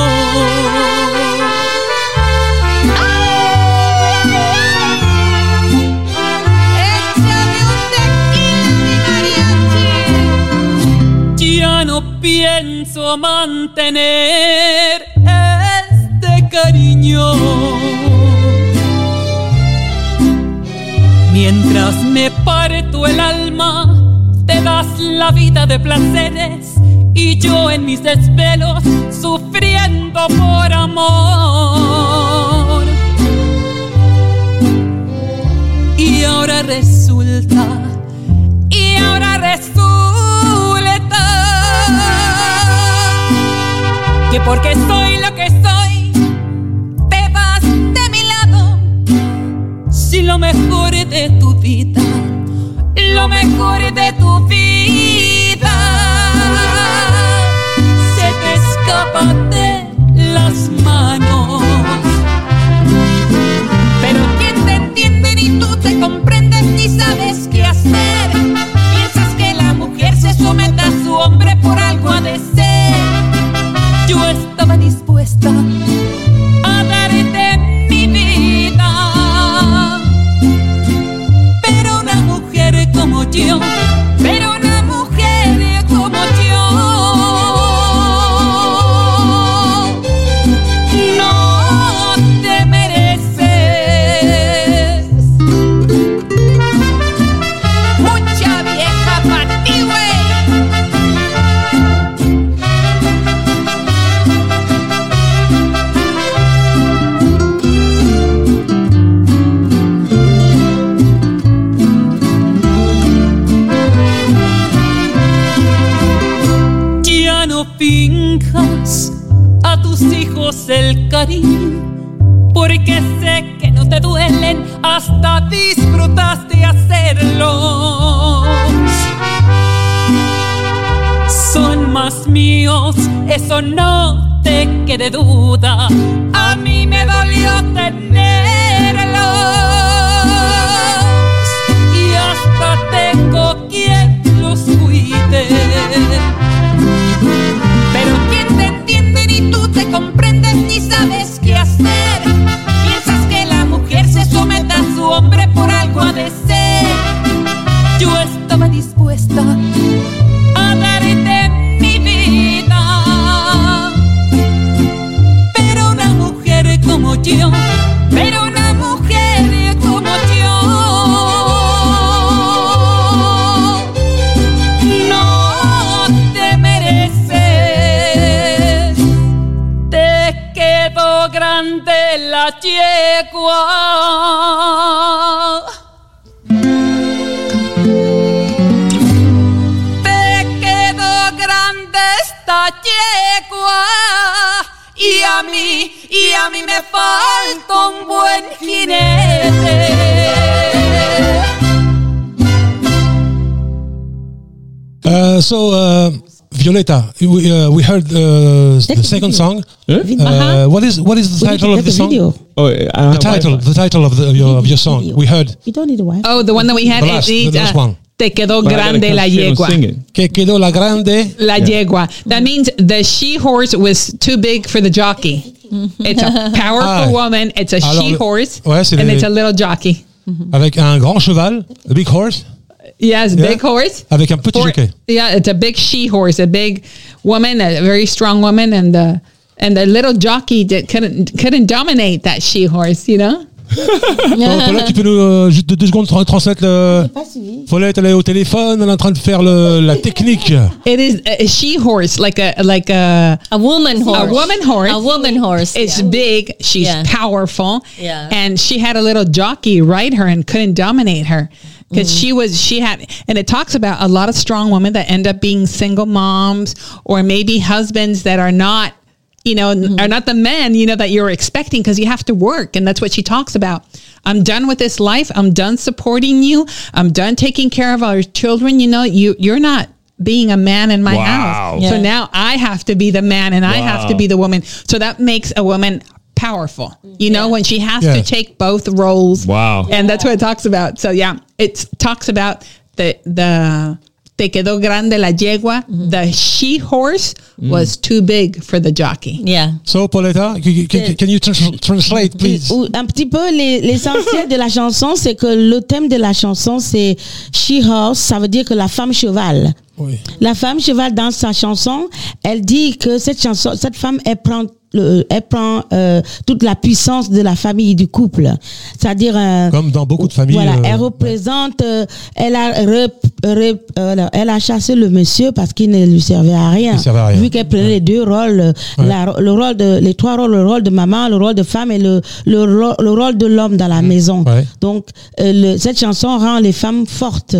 Ya no pienso mantener este cariño. Mientras me parto el alma, te das la vida de placeres y yo en mis desvelos sufriendo por amor. Y ahora resulta, y ahora resulta que porque soy lo que soy, te vas de mi lado. Si lo mejor de tu vida, lo mejor de tu vida ni sabes qué hacer. Piensas que la mujer se somete a su hombre por algo ha de. Yo Míos, eso no te quede duda. A mí me dolió tenerlos pero una mujer como yo. No te mereces. Te quedó grande la yegua. Te quedó grande esta yegua. Y a mí, a mí me falta un buen jinete. Uh, so, uh, Violetta, we, uh, we heard uh, the second song. Uh, what is what is the title of the song? video. Oh, I don't The title, Wi-Fi. the title of, the, of your of your song. Video. We heard You don't need a wife. Oh, the one that we had. The last- it- the last uh, one. Te quedó But grande la yegua. Que quedó la grande. La yegua. That means the she horse was too big for the jockey. Mm-hmm. It's a powerful Ah. woman. It's a Alors, she le- horse, ouais, c'est and les- it's a little jockey. Mm-hmm. avec un grand cheval, a big horse, uh, Yes, Yeah. big horse. avec un petit jockey. yeah, it's a big she horse, a big woman, a very strong woman, and the and the little jockey that couldn't couldn't dominate that she horse. You know. Donc, Paulette, tu peux nous euh, juste de deux secondes tra- transmettre le. Pas suivi. Paulette, elle est au téléphone, elle est en train de faire le, la technique. It is a she horse, like a like a A woman horse. a woman horse. A woman horse. It's yeah. big. She's Yeah. powerful. Yeah. And she had a little jockey ride her and couldn't dominate her because Mm. she was she had and it talks about a lot of strong women that end up being single moms or maybe husbands that are not you know Mm-hmm. are not the men you know that you're expecting because you have to work and that's what she talks about i'm done with this life i'm done supporting you i'm done taking care of our children you know you you're not being a man in my Wow. house. Yeah. So now I have to be the man and I have to be the woman. So that makes a woman powerful. You know, when she has Yeah. to take both roles. Wow. And that's what it talks about. So yeah, it talks about the the te quedó grande la yegua. The she horse was too big for the jockey. Yeah. So, Pauletta, can, can, can you trans- translate, please? Un petit peu les- l'essentiel de la chanson, c'est que le thème de la chanson c'est she horse, ça veut dire que la femme cheval. Oui. La femme cheval dans sa chanson, elle dit que cette chanson, cette femme, elle prend, le- elle prend euh, toute la puissance de la famille du couple. C'est-à-dire, euh, Comme dans beaucoup de familles. voilà, euh, elle représente, euh, elle a, rep- rep- euh, elle a chassé le monsieur parce qu'il ne lui servait à rien. Il servait à rien. Vu qu'elle prenait les deux rôles, Ouais. la- le rôle de, les trois rôles, le rôle de maman, le rôle de femme et le, le, le rôle de l'homme dans la maison. Mm. Ouais. Donc, euh, le- cette chanson rend les femmes fortes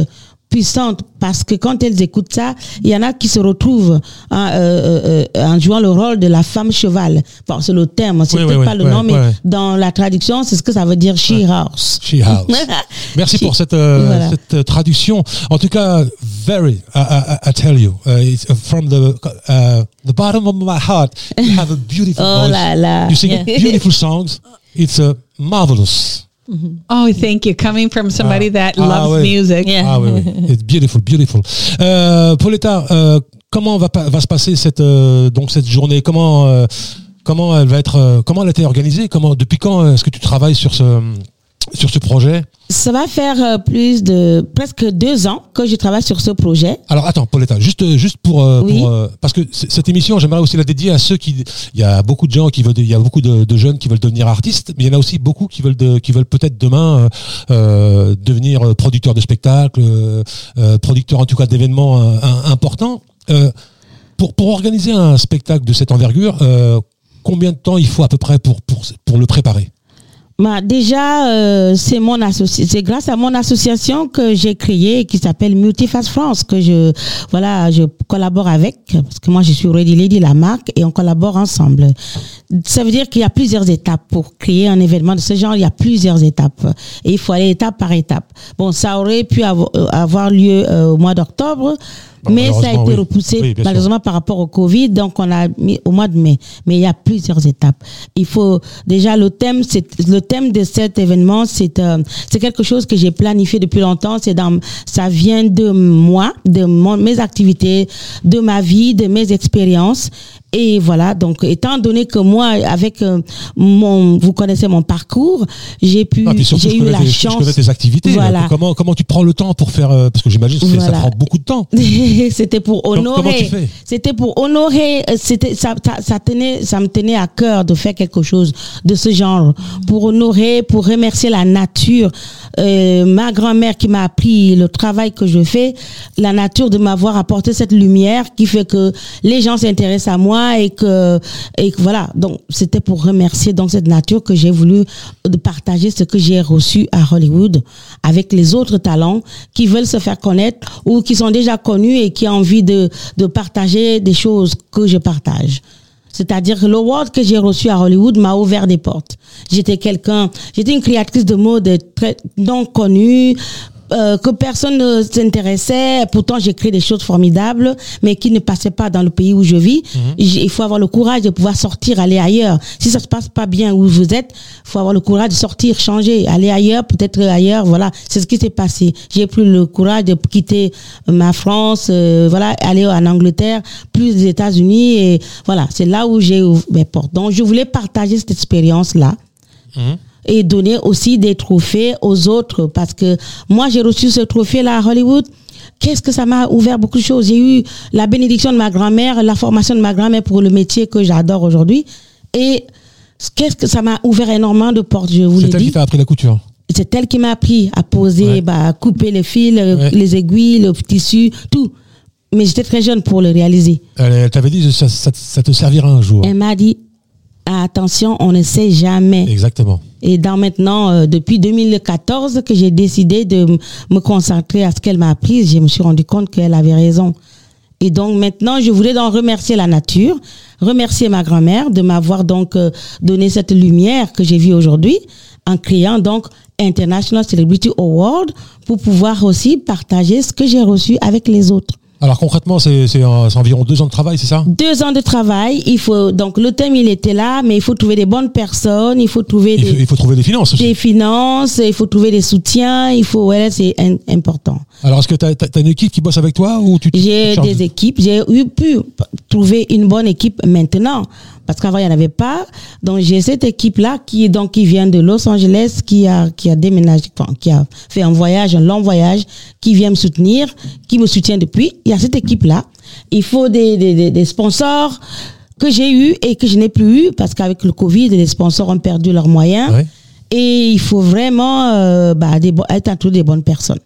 puissantes parce que quand elles écoutent ça, il y en a qui se retrouvent hein, euh, euh, en jouant le rôle de la femme cheval. Bon, c'est le terme, c'est Oui, oui, peut-être oui, pas le nom, mais dans la traduction, c'est ce que ça veut dire she house. Merci pour cette, euh, Voilà. cette euh, traduction. En tout cas, very, I, I, I tell you, uh, it's uh, from the uh, the bottom of my heart, you have a beautiful Oh voice. là là. You sing beautiful songs. It's uh, marvelous. Oh, thank you. Coming from somebody that Ah, loves music. Yeah. Ah oui, oui. It's beautiful, beautiful. Euh, Pauletta, euh, comment va se passer cette euh, donc cette journée? Comment euh, comment elle va être euh, Comment elle a été organisée? Comment depuis quand est-ce que tu travailles sur ce sur ce projet Ça va faire euh, plus de presque deux ans que je travaille sur ce projet. Alors attends, Pauletta, juste euh, juste pour, euh, Oui. pour, parce que cette émission, j'aimerais aussi la dédier à ceux qui il y a beaucoup de gens qui veulent il y a beaucoup de, de jeunes qui veulent devenir artistes, mais il y en a aussi beaucoup qui veulent de, qui veulent peut-être demain euh, devenir producteurs de spectacles, euh, producteurs en tout cas d'événements euh, importants. Pour pour organiser un spectacle de cette envergure, combien de temps il faut à peu près pour pour pour le préparer? Bah, déjà, euh, c'est mon c'est grâce à mon association que j'ai créée qui s'appelle Multiface France que je voilà je collabore avec parce que moi je suis Ready Lady la marque et on collabore ensemble. Ça veut dire qu'il y a plusieurs étapes pour créer un événement de ce genre. Il y a plusieurs étapes et il faut aller étape par étape. Bon, ça aurait pu euh, avoir lieu euh, au mois d'octobre. Mais ça a été oui. repoussé Oui, bien sûr. malheureusement par rapport au Covid, donc on a mis au mois de mai. Mais il y a plusieurs étapes. Il faut déjà le thème, c'est le thème de cet événement, c'est euh, c'est quelque chose que j'ai planifié depuis longtemps. C'est dans, ça vient de moi, de mon, mes activités, de ma vie, de mes expériences. Et voilà, donc étant donné que moi, avec euh, mon, vous connaissez mon parcours, j'ai pu, Ah, j'ai eu la tes- chance. Je connais tes activités. Voilà. Comment comment tu prends le temps pour faire euh, parce que j'imagine que ça prend beaucoup de temps. c'était pour comment tu honorer. fais C'était pour honorer. euh, C'était ça, ça, ça tenait, ça me tenait à cœur de faire quelque chose de ce genre pour honorer, pour remercier la nature. Euh, ma grand-mère qui m'a appris le travail que je fais, la nature de m'avoir apporté cette lumière qui fait que les gens s'intéressent à moi et que et voilà. Donc c'était pour remercier donc cette nature que j'ai voulu de partager ce que j'ai reçu à Hollywood avec les autres talents qui veulent se faire connaître ou qui sont déjà connus et qui ont envie de, de partager des choses que je partage. C'est-à-dire que l'award que j'ai reçu à Hollywood m'a ouvert des portes. J'étais quelqu'un, j'étais une créatrice de mode très non connue, euh, que personne ne s'intéressait. Pourtant, j'ai créé des choses formidables, mais qui ne passaient pas dans le pays où je vis. J'ai- Il faut avoir le courage de pouvoir sortir, aller ailleurs. Si ça se passe pas bien où vous êtes, il faut avoir le courage de sortir, changer, aller ailleurs, peut-être ailleurs. Voilà, c'est ce qui s'est passé. J'ai plus le courage de quitter ma France, euh, voilà, aller en Angleterre, plus des États-Unis, et voilà, c'est là où j'ai ouvert mes portes. Donc, je voulais partager cette expérience-là et donner aussi des trophées aux autres parce que moi j'ai reçu ce trophée là à Hollywood qu'est-ce que ça m'a ouvert beaucoup de choses? J'ai eu la bénédiction de ma grand-mère la formation de ma grand-mère pour le métier que j'adore aujourd'hui et qu'est-ce que ça m'a ouvert énormément de portes je vous l'ai C'est elle qui dit t'a appris la couture. c'est elle qui m'a appris à poser Ouais. bah, à couper les fils euh, Ouais. les aiguilles le tissu tout mais j'étais très jeune pour le réaliser Elle, elle t'avait dit ça, ça- ça te servira un jour. elle m'a dit attention on ne sait jamais Exactement. Et dans maintenant, euh, depuis 2014, que j'ai décidé de me concentrer à ce qu'elle m'a appris, je me suis rendu compte qu'elle avait raison. Et donc maintenant, je voulais donc remercier la nature, remercier ma grand-mère de m'avoir donc euh, donné cette lumière que j'ai vue aujourd'hui en créant donc International Celebrity Award pour pouvoir aussi partager ce que j'ai reçu avec les autres. Alors concrètement, c'est c'est en- c'est environ deux ans de travail, c'est ça? Deux ans de travail. Il faut donc le thème il était là, mais il faut trouver des bonnes personnes. Il faut trouver il faut, des, il faut trouver des finances aussi. des finances. Il faut trouver des soutiens. Il faut ouais, c'est important. Alors est-ce que tu as, une équipe qui bosse avec toi ou tu J'ai des équipes. J'ai eu pu trouver une bonne équipe maintenant. Parce qu'avant, il n'y en avait pas. Donc, j'ai cette équipe-là qui, donc, qui vient de Los Angeles, qui a, qui a déménagé, enfin, qui a fait un voyage, un long voyage, qui vient me soutenir, qui me soutient depuis. Il y a cette équipe-là. Il faut des, des, des, sponsors que j'ai eu et que je n'ai plus eu parce qu'avec le Covid, les sponsors ont perdu leurs moyens. Ouais. Et il faut vraiment euh, bah, des être entouré des bonnes personnes.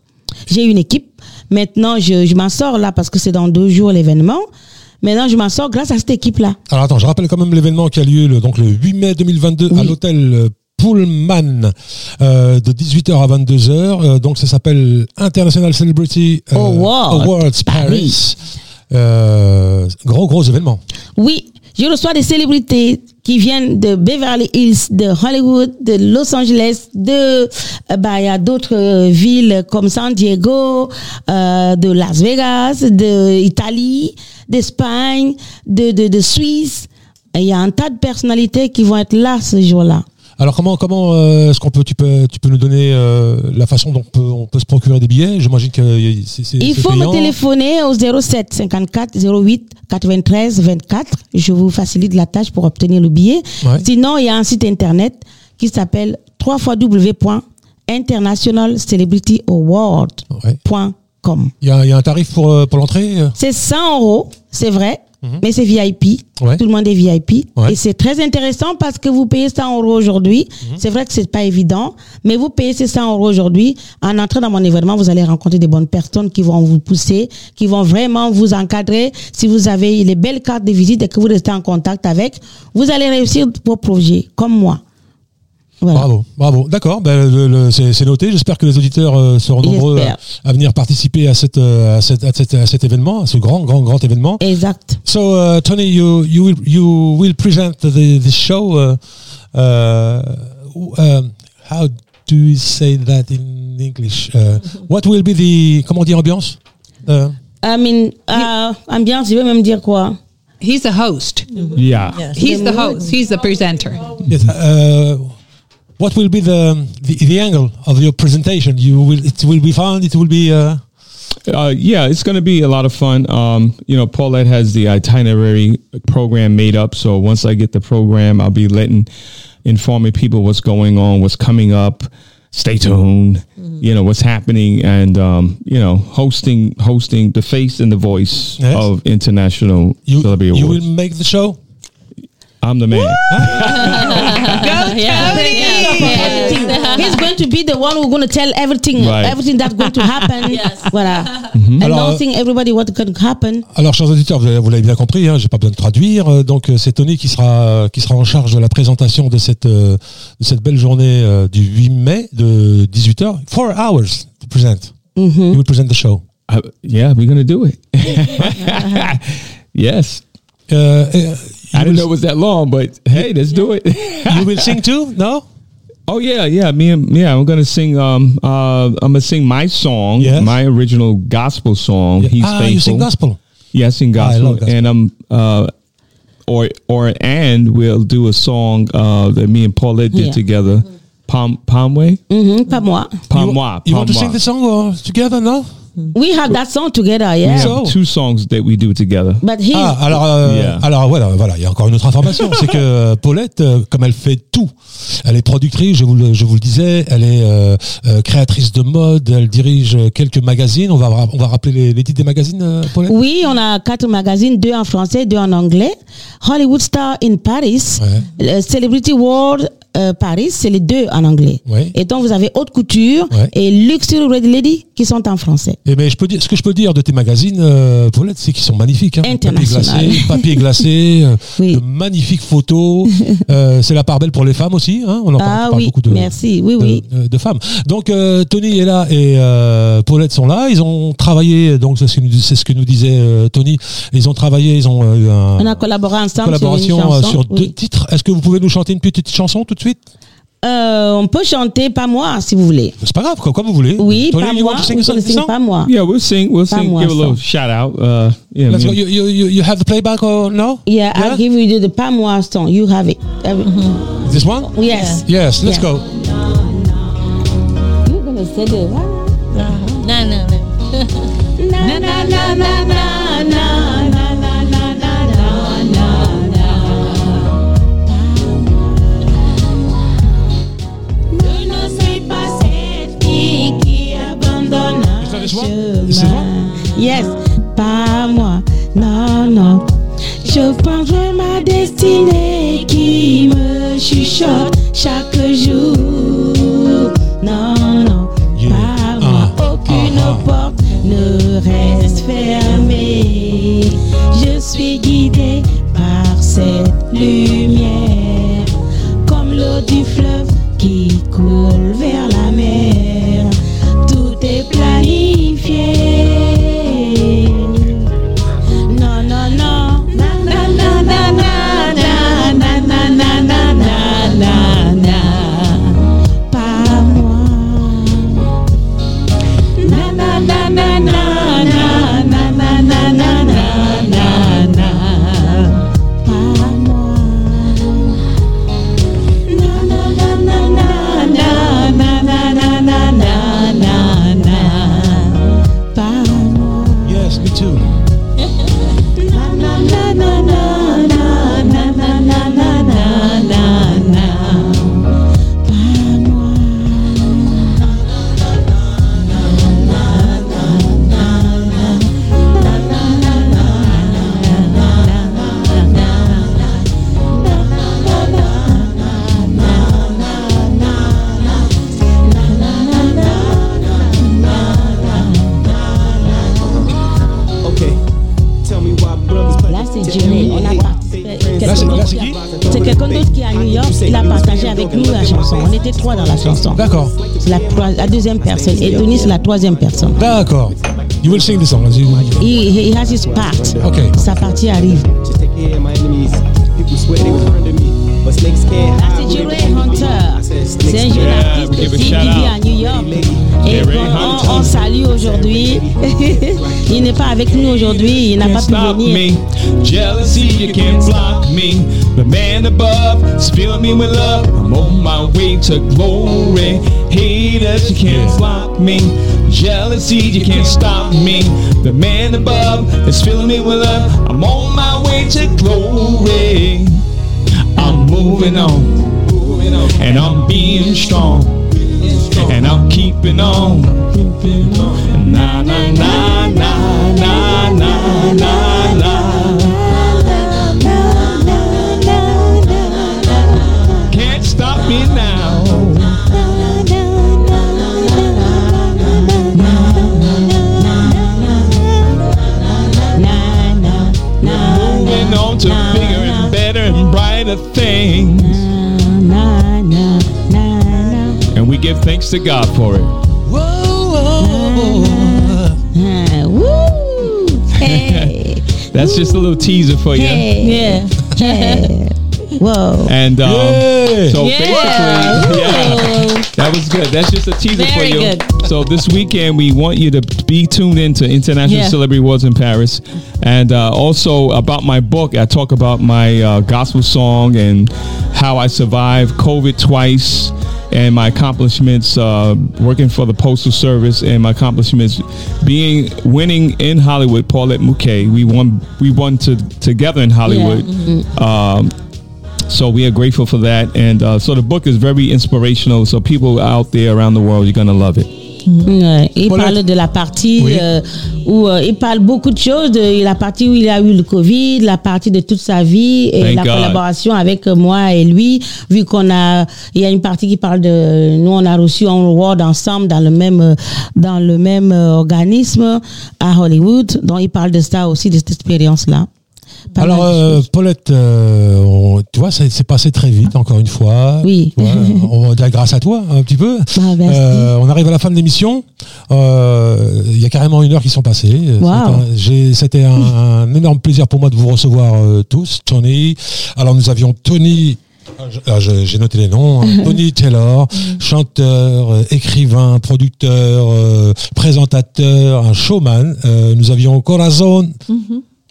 J'ai une équipe. Maintenant, je, je m'en sors là parce que c'est dans deux jours l'événement. Maintenant, je m'en sors grâce à cette équipe-là. Alors attends, je rappelle quand même l'événement qui a lieu le, donc le 8 mai 2022 à l'hôtel euh, Pullman euh, de 18h à 22h. Euh, donc ça s'appelle International Celebrity euh, Awards. Awards Paris. Euh, gros gros événement. Oui, je reçois des célébrités qui viennent de Beverly Hills, de Hollywood, de Los Angeles, de, euh, bah, il y a d'autres euh, villes comme San Diego, euh, de Las Vegas, de Italie, d'Espagne, de, Suisse. Il y a un tas de personnalités qui vont être là ce jour-là. Alors comment comment euh, est-ce qu'on peut tu peux tu peux nous donner euh, la façon dont on peut, on peut se procurer des billets? J'imagine que y- c'est Il faut payant. me téléphoner au 07 54 08 93 24. Je vous facilite la tâche pour obtenir le billet. Ouais. Sinon, il y a un site internet qui s'appelle www.internationalcelebrityaward.com. Ouais. Il y a, il y a un tarif pour euh, pour l'entrée euh? C'est 100 euros, c'est vrai, mais c'est VIP. Mhm. Ouais. Tout le monde est VIP. Ouais. Et c'est très intéressant parce que vous payez 100 euros aujourd'hui. C'est vrai que c'est pas évident, mais vous payez ces 100 euros aujourd'hui. En entrant dans mon événement, vous allez rencontrer des bonnes personnes qui vont vous pousser, qui vont vraiment vous encadrer. Si vous avez les belles cartes de visite et que vous restez en contact avec, vous allez réussir vos projets, comme moi. Voilà. Bravo, bravo. D'accord, ben, c'est noté. J'espère que les auditeurs euh, seront nombreux à, à venir participer à, cette, euh, à, cette, à, cette- à cet événement, à ce grand, grand, grand événement. Exact. So, uh, Tony, you you will you will present the the show. Uh, uh, um, how do you say that in English? Uh, what will be the comment dire ambiance? Uh, I mean, ambiance, je vais même dire quoi? He's the host. Yeah. He's the host. He's the presenter. yes, uh, what will be the, the the angle of your presentation? You will it will be fun. It will be. Uh, Uh, yeah, it's going to be a lot of fun. Um, you know, Paulette has the itinerary program made up. So once I get the program, I'll be letting, informing people what's going on, what's coming up. Stay tuned. You know what's happening, and um, you know, hosting, hosting the face and the voice Yes. of international you celebrity you awards. will make the show. I'm the man. He's going to be the one who's going to tell everything, Right. everything that's going to happen. Voilà. Alors, Announcing everybody what's going to happen. Alors, chers auditeurs, vous avez- vous l'avez bien compris, hein, j'ai pas besoin de traduire. Euh, Donc, euh, c'est Tony qui sera qui sera en charge de la présentation de cette euh, de cette belle journée euh, du 8 mai de 18h. Four hours to present. You will present the show. I- yeah, we're gonna do it. yes. Uh, uh, I didn't know it was that long, but hey, let's do it. you will sing too? No? Oh yeah, yeah. Me and yeah, I'm gonna sing. Um, uh, I'm gonna sing my song, Yes. my original gospel song. He's ah, faithful. you sing gospel. Yeah, I sing Ah, I gospel, love gospel. and I'm uh, or or and we'll do a song uh that me and Paulette did Yeah. together. Palm Palmway, Mhm, pas moi. Palmois, You want to sing the song uh, together, no? We have that song together, We yeah. have two songs that we do together. But he, Ah, alors, euh, Yeah. alors voilà, voilà, il y a encore une autre information, c'est que euh, Paulette, euh, comme elle fait tout, elle est productrice, je vous le, je vous le disais, elle est euh, euh, créatrice de mode, elle dirige quelques magazines. On va, on va rappeler les, les titres des magazines, euh, Paulette? oui, on a quatre magazines, deux en français, deux en anglais. Hollywood Star in Paris, Ouais. Celebrity World euh, Paris, c'est les deux en anglais. Ouais. Et donc vous avez Haute Couture Ouais. et Luxury Red Lady qui sont en français. Eh ben, je peux dire, ce que je peux dire de tes magazines, euh, Paulette, c'est qu'ils sont magnifiques. Hein. Papier glacé, papier glacé, euh, Oui. de magnifiques photos. Euh, c'est la part belle pour les femmes aussi. Hein. On en parle, Ah oui, beaucoup de, merci. Oui, de, oui. de- de femmes. Donc Tony est là et Paulette sont là. Ils ont travaillé, donc c'est ce que nous, c'est ce que nous disait Tony. Ils ont travaillé, ils ont eu un, On a collaboré ensemble collaboration sur une chanson. sur deux titres. Est-ce que vous pouvez nous chanter une petite chanson tout de suite Euh, on peut chanter pas moi si vous voulez. C'est pas grave, quoi, comme vous voulez. Oui, Tony, pas you moi. want to sing Vous a song- sing song? pas moi. Yeah, we'll sing. We'll Pas sing. moi, Give a little shout out. Uh, yeah, Let's go. You, you, you, you have the playback or no? Yeah, I'll give you the pas moi song. You have it. This one? Yes. Yes, let's Yeah. go. You're gonna say the what? No, no, no. Na na na na na na na this one? Is this chemin. one? Yes, pas moi, non, non. Je prendrai ma destinée qui me chuchote chaque jour. et Tony c'est la troisième personne. D'accord. You will sing the song. He, has his part. Okay. Sa partie arrive. Hunter, c'est on, salue aujourd'hui. il n'est pas avec nous aujourd'hui, il n'a pas pu venir. Jealousy, you can't block me. The man above, spill me with love. I'm on my way to glory. Haters, you can't block me. Jealousy, you can't stop me. The man above is filling me with love. I'm on my way to glory. I'm moving on, and I'm being strong, and I'm keeping on. Na na na na na na na. And brighter things. na, na, na, na. And we give thanks to God for it. Ah, woo! Hey, That's just a little teaser for you. hey, Yeah. hey. Whoa. And um, Yay! so Yeah. basically, yeah, that was good. That's just a teaser for you. good. So this weekend, we want you to be tuned into International Yeah. Celebrity Awards in Paris, and uh, also about my book. I talk about my uh, gospel song and how I survived COVID twice. And my accomplishments uh, working for the Postal Service, and my accomplishments being winning in Hollywood. Paulette Mouquet, we won. We won to, together in Hollywood. Um, so we are grateful for that. And uh, so the book is very inspirational. So people out there around the world, you're going to love it. Ouais, il parle de la partie Oui. euh, où euh, il parle beaucoup de choses, de la partie où il a eu le Covid, la partie de toute sa vie et Thank la God. collaboration avec euh, moi et lui, vu qu'on a, il y a une partie qui parle de, nous on a reçu un award ensemble dans le même, euh, dans le même euh, organisme à Hollywood, donc il parle de ça aussi, de cette expérience-là. Pas Alors, euh. Paulette, euh, on- tu vois, ça s'est passé très vite, encore une fois. Oui. Vois, on va dire grâce à toi, un petit peu. Ah. Euh, on arrive à la fin de l'émission. Il y a carrément une heure qui sont passées. C'est Wow. C'était un, un énorme plaisir pour moi de vous recevoir tous, Tony. Alors, nous avions Tony Ah, ah, J'ai noté les noms. hein. Tony Taylor, chanteur, euh, écrivain, producteur, euh, présentateur, un showman. Euh, nous avions Corazon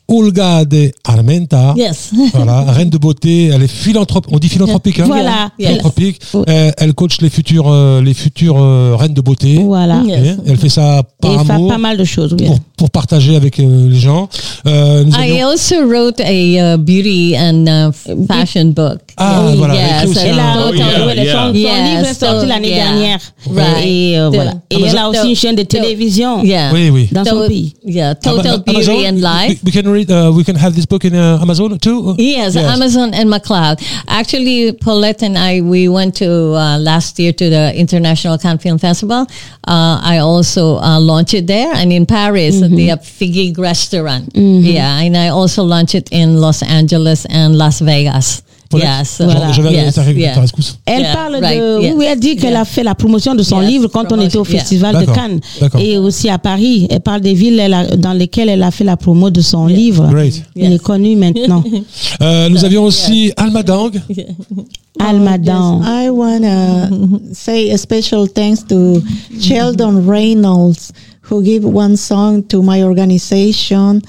Olga de Armenta. Yes. Voilà, reine de beauté. Elle est philanthrope. On dit philanthropique. Hein Voilà. Yes. Philanthropique. Euh, elle coach les futures, euh, les futures euh, reines de beauté. Voilà. Yes. Et Elle fait ça Et fait pas mal de choses. oui. Pour, pour partager avec euh, les gens. Euh, nous I avions- also wrote a uh, beauty and uh, fashion book. Ah, Oui, voilà, elle yes, écrit aussi Elle a, Oh, oui, yeah, oui, yeah. son, son Yeah, livre est sorti so, l'année yeah. dernière. Right. Et, The- voilà. Et elle a aussi une chaîne de télévision Yeah. Oui, oui. dans son So, pays. Yeah, Ama- Total Amazon? Beauty and Life. We, we can read. Uh, we can have this book in uh, Amazon too. Yes, Amazon and McLeod. Actually, Paulette and I, we went to uh, last year to the International Cannes Film Festival. Uh, I also uh, launched it there and in Paris at the Figig restaurant. Yeah, and I also launched it in Los Angeles and Las Vegas. Yes, je vais yes, rescousse. Elle Yeah, parle right, de. yes. Oui, elle dit qu'elle Yeah. a fait la promotion de son Yes, livre quand on était au promotion, yeah. festival de Cannes. d'accord. Et aussi à Paris. Elle parle des villes elle a- dans lesquelles elle a fait la promo de son livre. Great. Il est connu maintenant. Euh, nous avions aussi Alma Dang. Almadan. I want to say a special thanks to Sheldon Reynolds, who gave one song to my organization.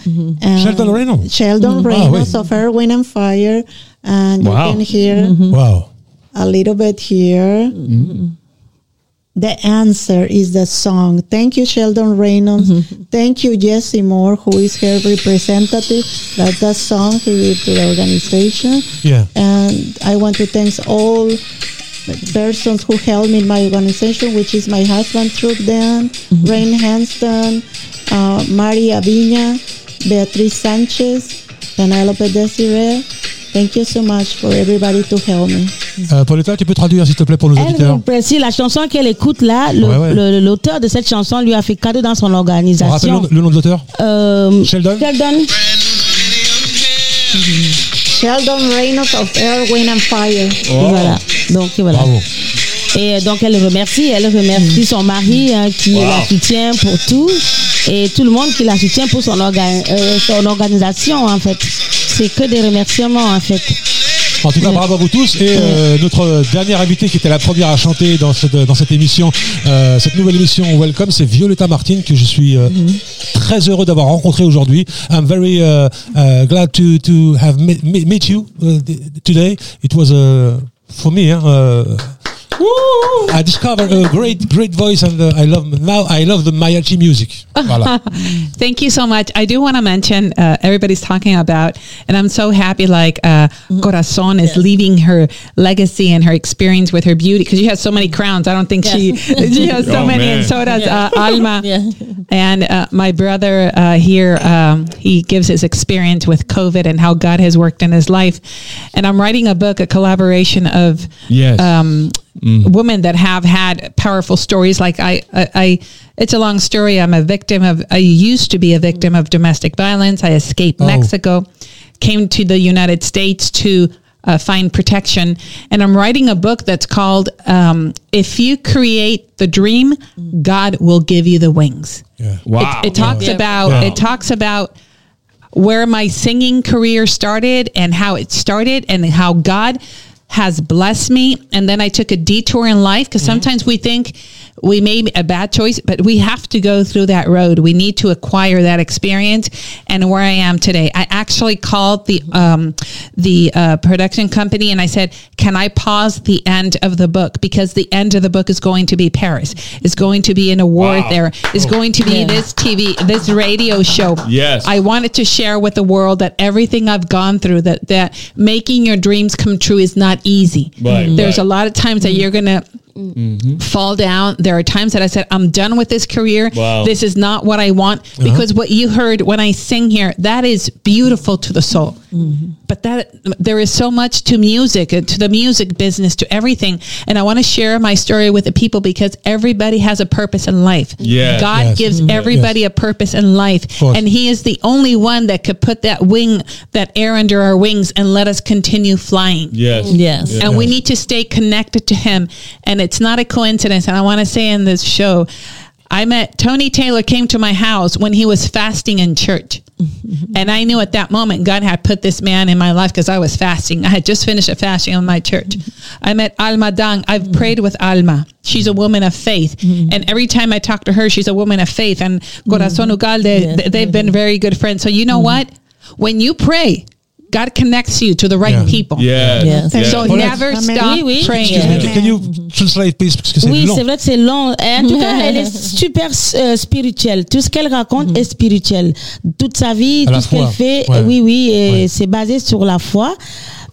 And Sheldon Reynolds? Sheldon Ah, Reynolds oui. of Earth, Wind and Fire. And Wow. you can hear mm-hmm. Wow. a little bit here. Mm-hmm. The answer is the song. Thank you, Sheldon Reynolds. Mm-hmm. Thank you, Jesse Moore, who is her representative. That's the song he gave to the organization. Yeah. And I want to thank all persons who helped me in my organization, which is my husband, Truck Dan, Rain Hanston, uh, Maria Viña, Beatriz Sanchez, Penelope Desiree. Thank you so much for everybody to help me. Euh, Pauletta, tu peux traduire s'il te plaît pour nos Elle auditeurs. précise la chanson qu'elle écoute là. Ouais, ouais. L'auteur de cette chanson lui a fait cadeau dans son On rappelle organisation. le, le nom de l'auteur. Euh, Sheldon. Sheldon. Sheldon Reynolds of Air, Wind and Fire. Voilà. Donc voilà. Bravo. Et euh, donc elle le remercie, elle remercie son mari hein, qui la soutient pour tout et tout le monde qui la soutient pour son, orga- euh, son organisation en fait. C'est que des remerciements en fait. En tout cas, bravo à vous tous. Et euh, notre dernière invitée qui était la première à chanter dans cette, dans cette émission, euh, cette nouvelle émission Welcome, c'est Violetta Martin que je suis euh, très heureux d'avoir rencontré aujourd'hui. I'm very uh, uh, glad to, to have met, you uh, today. It was uh, for me. Hein, I discovered a great, great voice, and uh, I love now. I love the mariachi music. Voilà. Thank you so much. I do want to mention uh, everybody's talking about, and I'm so happy. Like uh, Corazon is leaving her legacy and her experience with her beauty because she has so many crowns. I don't think she she has so Oh, many, man. and so does uh, Alma. Yeah. And uh, my brother uh, here, um, he gives his experience with COVID and how God has worked in his life. And I'm writing a book, a collaboration of Yes. um, women that have had powerful stories. Like I, I, I, it's a long story. I'm a victim of. I used to be a victim of domestic violence. I escaped Oh. Mexico, came to the United States to. Uh, find protection, and I'm writing a book that's called um, "If You Create the Dream, God Will Give You the Wings." Yeah. Wow. It, it talks Yeah. about Wow. it talks about where my singing career started and how it started and how God has blessed me. And then I took a detour in life because mm-hmm. sometimes we think we made a bad choice, but we have to go through that road. We need to acquire that experience. And where I am today, I actually called the um, the uh, production company and I said, "Can I pause the end of the book because the end of the book is going to be Paris. Is going to be an award Wow. there. Is going to be this TV, this radio show. Yes. I wanted to share with the world that everything I've gone through, that that making your dreams come true is not easy. Right, There's right. a lot of times that you're gonna Mm-hmm. fall down. There are times that I said, I'm done with this career. Wow. This is not what I want. Because uh-huh. what you heard when I sing here, that is beautiful to the soul. Mm-hmm. But that there is so much to music, to the music business, to everything. And I want to share my story with the people because everybody has a purpose in life. yeah God Yes. gives mm-hmm. everybody a purpose in life. And He is the only one that could put that wing, that air under our wings and let us continue flying. Yes. Mm-hmm. Yes. And we need to stay connected to him. And it's not a coincidence. And I want to say in this show, I met Tony Taylor came to my house when he was fasting in church. and I knew at that moment God had put this man in my life because I was fasting. I had just finished a fasting in my church. I met Alma Dang. I've mm-hmm. prayed with Alma. She's a woman of faith. Mm-hmm. And every time I talk to her, she's a woman of faith. And Corazon mm-hmm. Ugalde, th- they've been very good friends. So you know what? When you pray, God connects you to the right Yeah. people. Yes. Yes. yes. So never Amen. stop Oui, oui. praying. Excuse me, can you translate please parce que c'est Oui, long. c'est vrai que c'est long. En tout cas, elle est super euh, spirituelle. Tout ce qu'elle raconte est spirituel. Toute sa vie, À tout ce qu'elle fait, Ouais. oui, oui, Ouais. c'est basé sur la foi.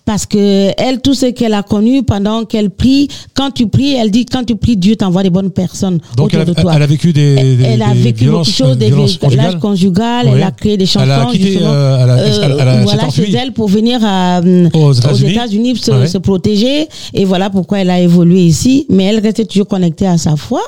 Parce que elle, tout ce qu'elle a connu pendant qu'elle prie, quand tu pries, elle dit quand tu pries, Dieu t'envoie des bonnes personnes Donc autour elle a, de toi. elle a vécu des, des elle a des vécu violences, beaucoup de choses, des violences conjugales? conjugales, Oui. elle a créé des chansons. Elle a quitté, justement, euh, elle a- elle- a- voilà, chez elle pour venir à, euh, Aux États-Unis. Se, Ouais. se protéger. Et voilà pourquoi elle a évolué ici. Mais elle restait toujours connectée à sa foi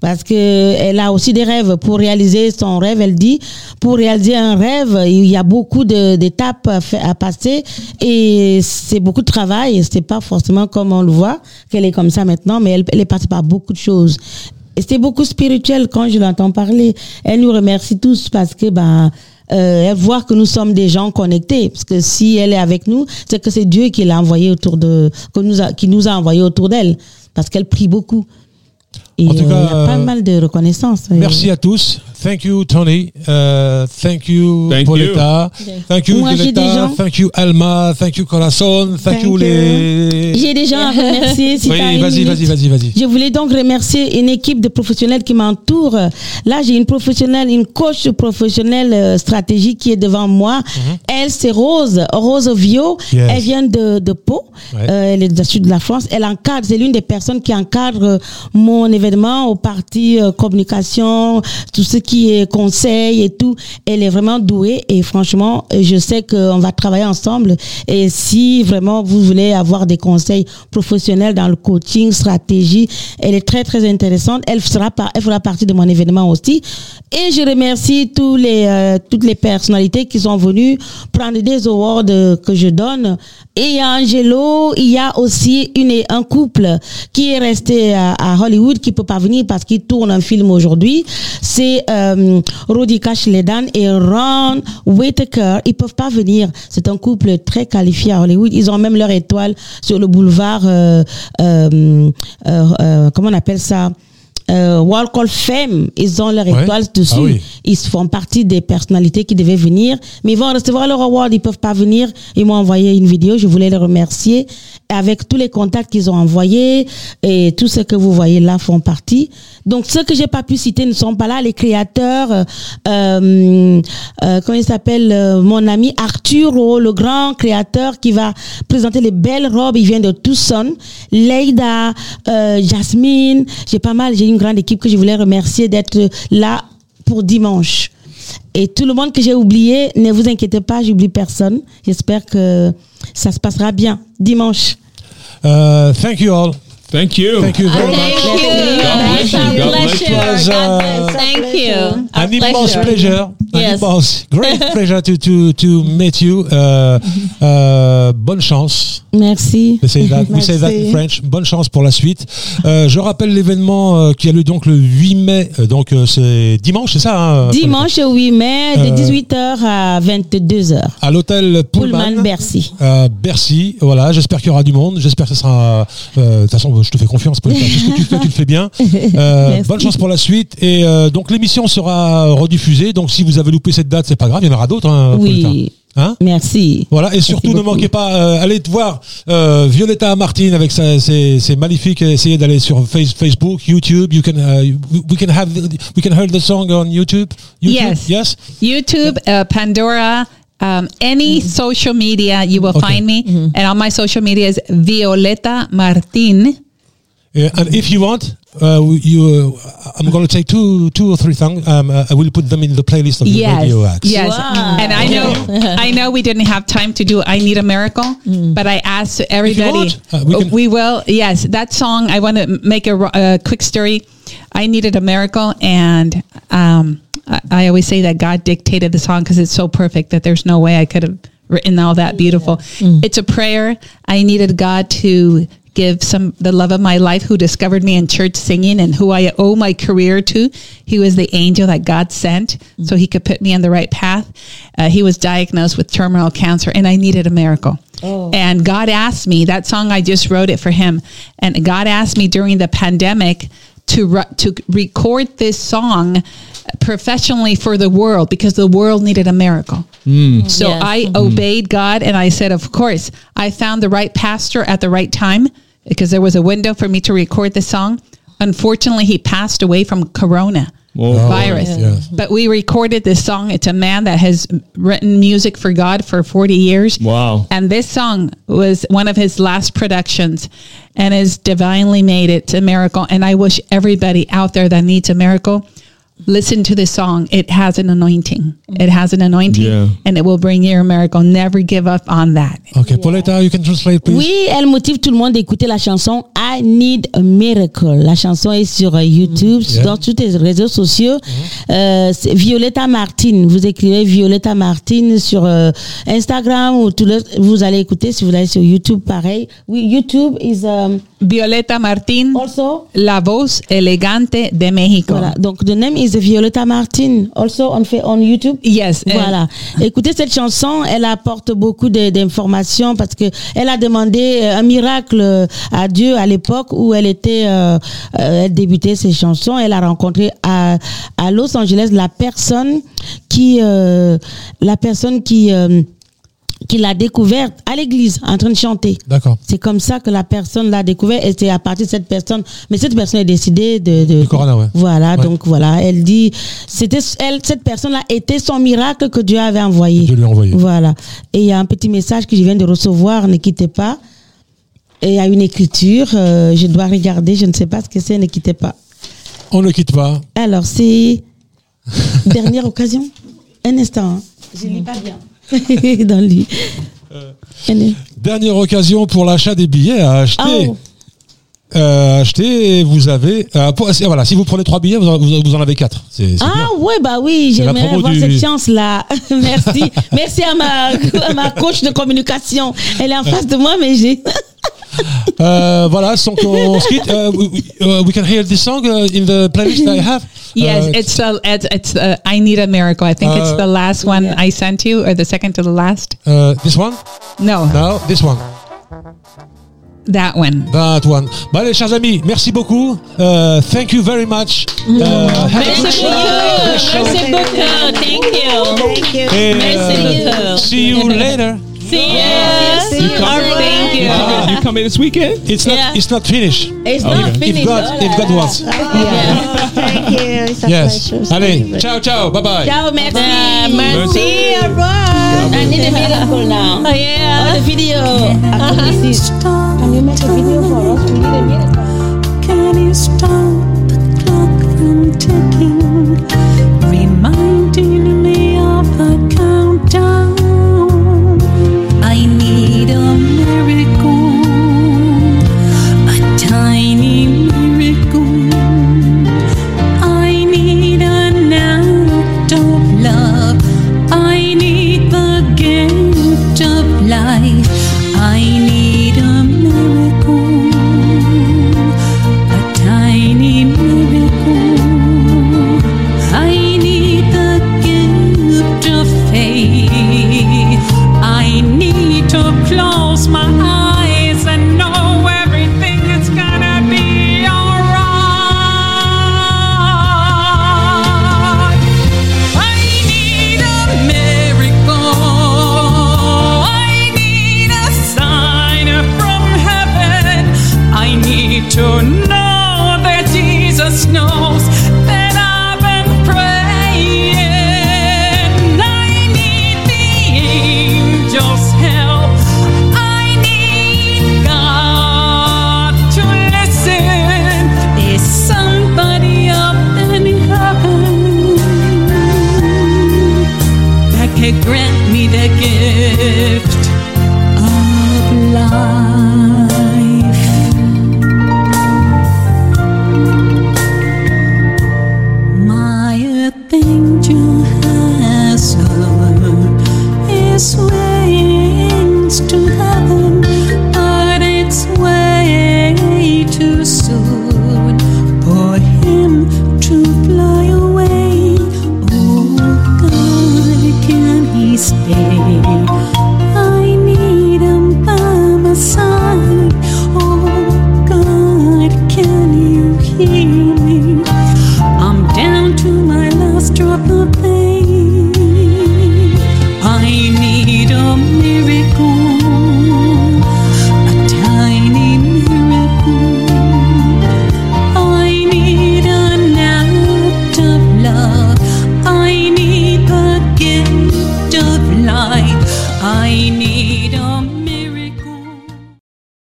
parce que elle a aussi des rêves. Pour réaliser son rêve, elle dit, pour réaliser un rêve, il y a beaucoup d'étapes à passer et c'est beaucoup de travail. Et c'est pas forcément comme on le voit qu'elle est comme ça maintenant, mais elle, elle est passée par beaucoup de choses. Et c'était beaucoup spirituel quand je l'entends parler. Elle nous remercie tous parce que ben euh, elle voit que nous sommes des gens connectés. Parce que si elle est avec nous, c'est que c'est Dieu qui l'a envoyé autour de, que nous a, qui nous a envoyé autour d'elle. Parce qu'elle prie beaucoup. Et En tout euh, il cas, y a pas mal de reconnaissance. Merci à tous. Thank you, Tony. Uh, thank you, Thank Pauletta. Thank you, Moi, Violetta. Thank you, Alma. Thank you, Corazon. Thank, Thank you, you. les. J'ai des gens à remercier. Si Oui, vas-y, vas-y, vas-y, vas-y. Je voulais donc remercier une équipe de professionnels qui m'entoure. Là, j'ai une professionnelle, une coach professionnelle euh, stratégique qui est devant moi. Elle, c'est Rose, Rose Vio. Mhm. Yes. Elle vient de, de Pau. Ouais. Euh, elle est du sud de la France. Elle encadre, c'est l'une des personnes qui encadre euh, mon événement au parti euh, communication, tout ce qui est conseil et tout. Elle est vraiment douée et franchement, je sais qu'on va travailler ensemble. Et si vraiment vous voulez avoir des conseils professionnels dans le coaching, stratégie, elle est très très intéressante. Elle sera par, elle fera partie de mon événement aussi. Et je remercie tous les euh, toutes les personnalités qui sont venues prendre des awards que je donne. Et Angelo, il y a aussi une un couple qui est resté à, à Hollywood qui peut pas venir parce qu'il tourne un film aujourd'hui. C'est euh, Rodi Ledan et Ron Whitaker. Ils peuvent pas venir. C'est un couple très qualifié à Hollywood. Ils ont même leur étoile sur le boulevard. euh, euh, euh, euh, comment on appelle ça? Euh, Walk of Fame, ils ont leur Ouais. étoile dessus. Ah oui. Ils font partie des personnalités qui devaient venir, mais ils vont recevoir leur award, ils peuvent pas venir. Ils m'ont envoyé une vidéo, je voulais les remercier. Avec tous les contacts qu'ils ont envoyés et tout ce que vous voyez là font partie. Donc ceux que j'ai pas pu citer ne sont pas là. Les créateurs, euh, euh, euh, comment il s'appelle, euh, mon ami Arturo, le grand créateur qui va présenter les belles robes. Il vient de Tucson. Leida, euh, Jasmine, j'ai pas mal, j'ai une grande équipe que je voulais remercier d'être là pour dimanche. Et tout le monde que j'ai oublié, ne vous inquiétez pas, j'oublie personne. J'espère que ça se passera bien dimanche. Uh, thank you all. Thank you. Thank you very Thank much. you. bless you. It's a God bless pleasure. you. God It was, uh, bless. Thank you. A An immense pleasure. pleasure. An Yes. immense, great pleasure to, to, to meet you. Uh, uh, bonne chance. Merci. We say that, we say that in. French. Bonne chance pour la suite. Euh, je rappelle l'événement euh, qui a lieu donc le 8 mai. Euh, donc c'est dimanche, c'est ça hein, Dimanche 8 mai, de Euh, 18h à 22h. À l'hôtel Pullman. Pullman, Bercy. Bercy, voilà, j'espère qu'il y aura du monde, j'espère que ce sera... De toute façon, je te fais confiance, Pauletta, tout ce que tu fais, tu le fais bien. Euh, bonne chance pour la suite. Et euh, donc l'émission sera rediffusée, donc si vous avez loupé cette date, c'est pas grave, il y en aura d'autres. Hein. Oui. Hein Merci. voilà, et surtout ne beaucoup. manquez pas, euh, allez te voir euh, Violetta Martin avec sa, ses, ses magnifiques. Essayez d'aller sur face, Facebook, YouTube. You can, uh, we- can have, we can hear the song on YouTube. YouTube? Yes. Yes? YouTube, uh, Pandora, um, any social media, you will Okay. find me. And on my social media is Violeta Martin. Uh, and if you want, uh, you, uh, I'm going to take two, two or three songs. Um, uh, I will put them in the playlist of the Yes, radio acts. yes. Wow. And I know, I know we didn't have time to do "I Need a Miracle," but I asked everybody. want, uh, we can- we will. Yes, that song. I want to make a, a quick story. I needed a miracle, and um, I, I always say that God dictated the song because it's so perfect that there's no way I could have written all that beautiful. It's a prayer. I needed God to give some the love of my life who discovered me in church singing and who I owe my career to. He was the angel that God sent so he could put me on the right path. Uh, he was diagnosed with terminal cancer and I needed a miracle. Oh. And God asked me that song I just wrote it for him and God asked me during the pandemic to ru- to record this song professionally for the world because the world needed a miracle. Mm. Mm. So Yes. I mm-hmm. obeyed God and I said, of course, I found the right pastor at the right time because there was a window for me to record the song. Unfortunately, he passed away from corona Whoa. Oh, virus. yes. But we recorded this song. It's a man that has written music for God for 40 years. Wow. And this song was one of his last productions and has divinely made it a miracle. And I wish everybody out there that needs a miracle listen to this song. It has an anointing. It has an anointing Yeah. and it will bring you a miracle. Never give up on that. Okay, Pauletta, you can translate, please. Oui, elle motive tout le monde d'écouter la chanson I Need a Miracle. La chanson est sur euh, YouTube, Yeah. sur tous les réseaux sociaux. Euh, c'est Violetta Martin. Vous écrivez Violetta Martin sur euh, Instagram ou tout le, vous allez écouter si vous allez sur YouTube, pareil. Oui, YouTube is um, Violeta Martín, also la voz elegante de México. Voilà, donc the name is Violetta Martin, also on fait on YouTube. Yes. and- Voilà. Écoutez cette chanson, elle apporte beaucoup d'informations parce que elle a demandé euh, un miracle euh, à Dieu à l'époque où elle était, euh, euh, elle débutait ses chansons. Elle a rencontré à, à Los Angeles la personne qui, euh, la personne qui, euh, qui l'a découverte à l'église en train de chanter. D'accord. C'est comme ça que la personne l'a découvert et c'est à partir de cette personne. Mais cette personne est décidée de. de Du corona, ouais. Voilà, Ouais. donc voilà, elle dit, c'était elle, cette personne-là était son miracle que Dieu avait envoyé. Dieu lui a envoyé. Voilà. Et il y a un petit message que je viens de recevoir, ne quittez pas. Et il y a une écriture, euh, je dois regarder, je ne sais pas ce que c'est, ne quittez pas. On ne quitte pas. Alors, c'est dernière occasion. Un instant, hein. je lis pas bien. Dans lui. Un- Dernière occasion pour l'achat des billets à acheter. Oh. Euh, acheter et vous avez euh, pour- voilà si vous prenez trois billets vous en, vous, vous en avez quatre c'est c'est Ah bien. ouais bah oui j'aimerais avoir du- cette chance là merci merci à ma à ma coach de communication elle est en face de moi mais j'ai Euh, voilà donc on se quitte Euh, we, we- uh, can hear this song uh, in the playlist I have Yes, Uh, it's the it's, it's uh, I need a miracle. I think it's Uh, the last one I sent you, or the second to the last. uh, this one No, no this one that one. that one bah allez chers amis merci beaucoup Uh, thank you very much Uh, have a good Merci show. Good show. beaucoup. Merci beaucoup. Thank you. Thank you. Et, Merci uh, beaucoup. see you later See you. You All right. Thank You you. coming, you coming this weekend? it's not Yeah. it's not finished it's Okay. not if finished God Oh là if God là. wants Thank you. It's a yes pleasure. allez ciao ciao bye bye ciao merci Uh, merci. Au revoir. I need a miracle now Oh, yeah. oh the video after this is can you make a video for us we need a miracle Can you stop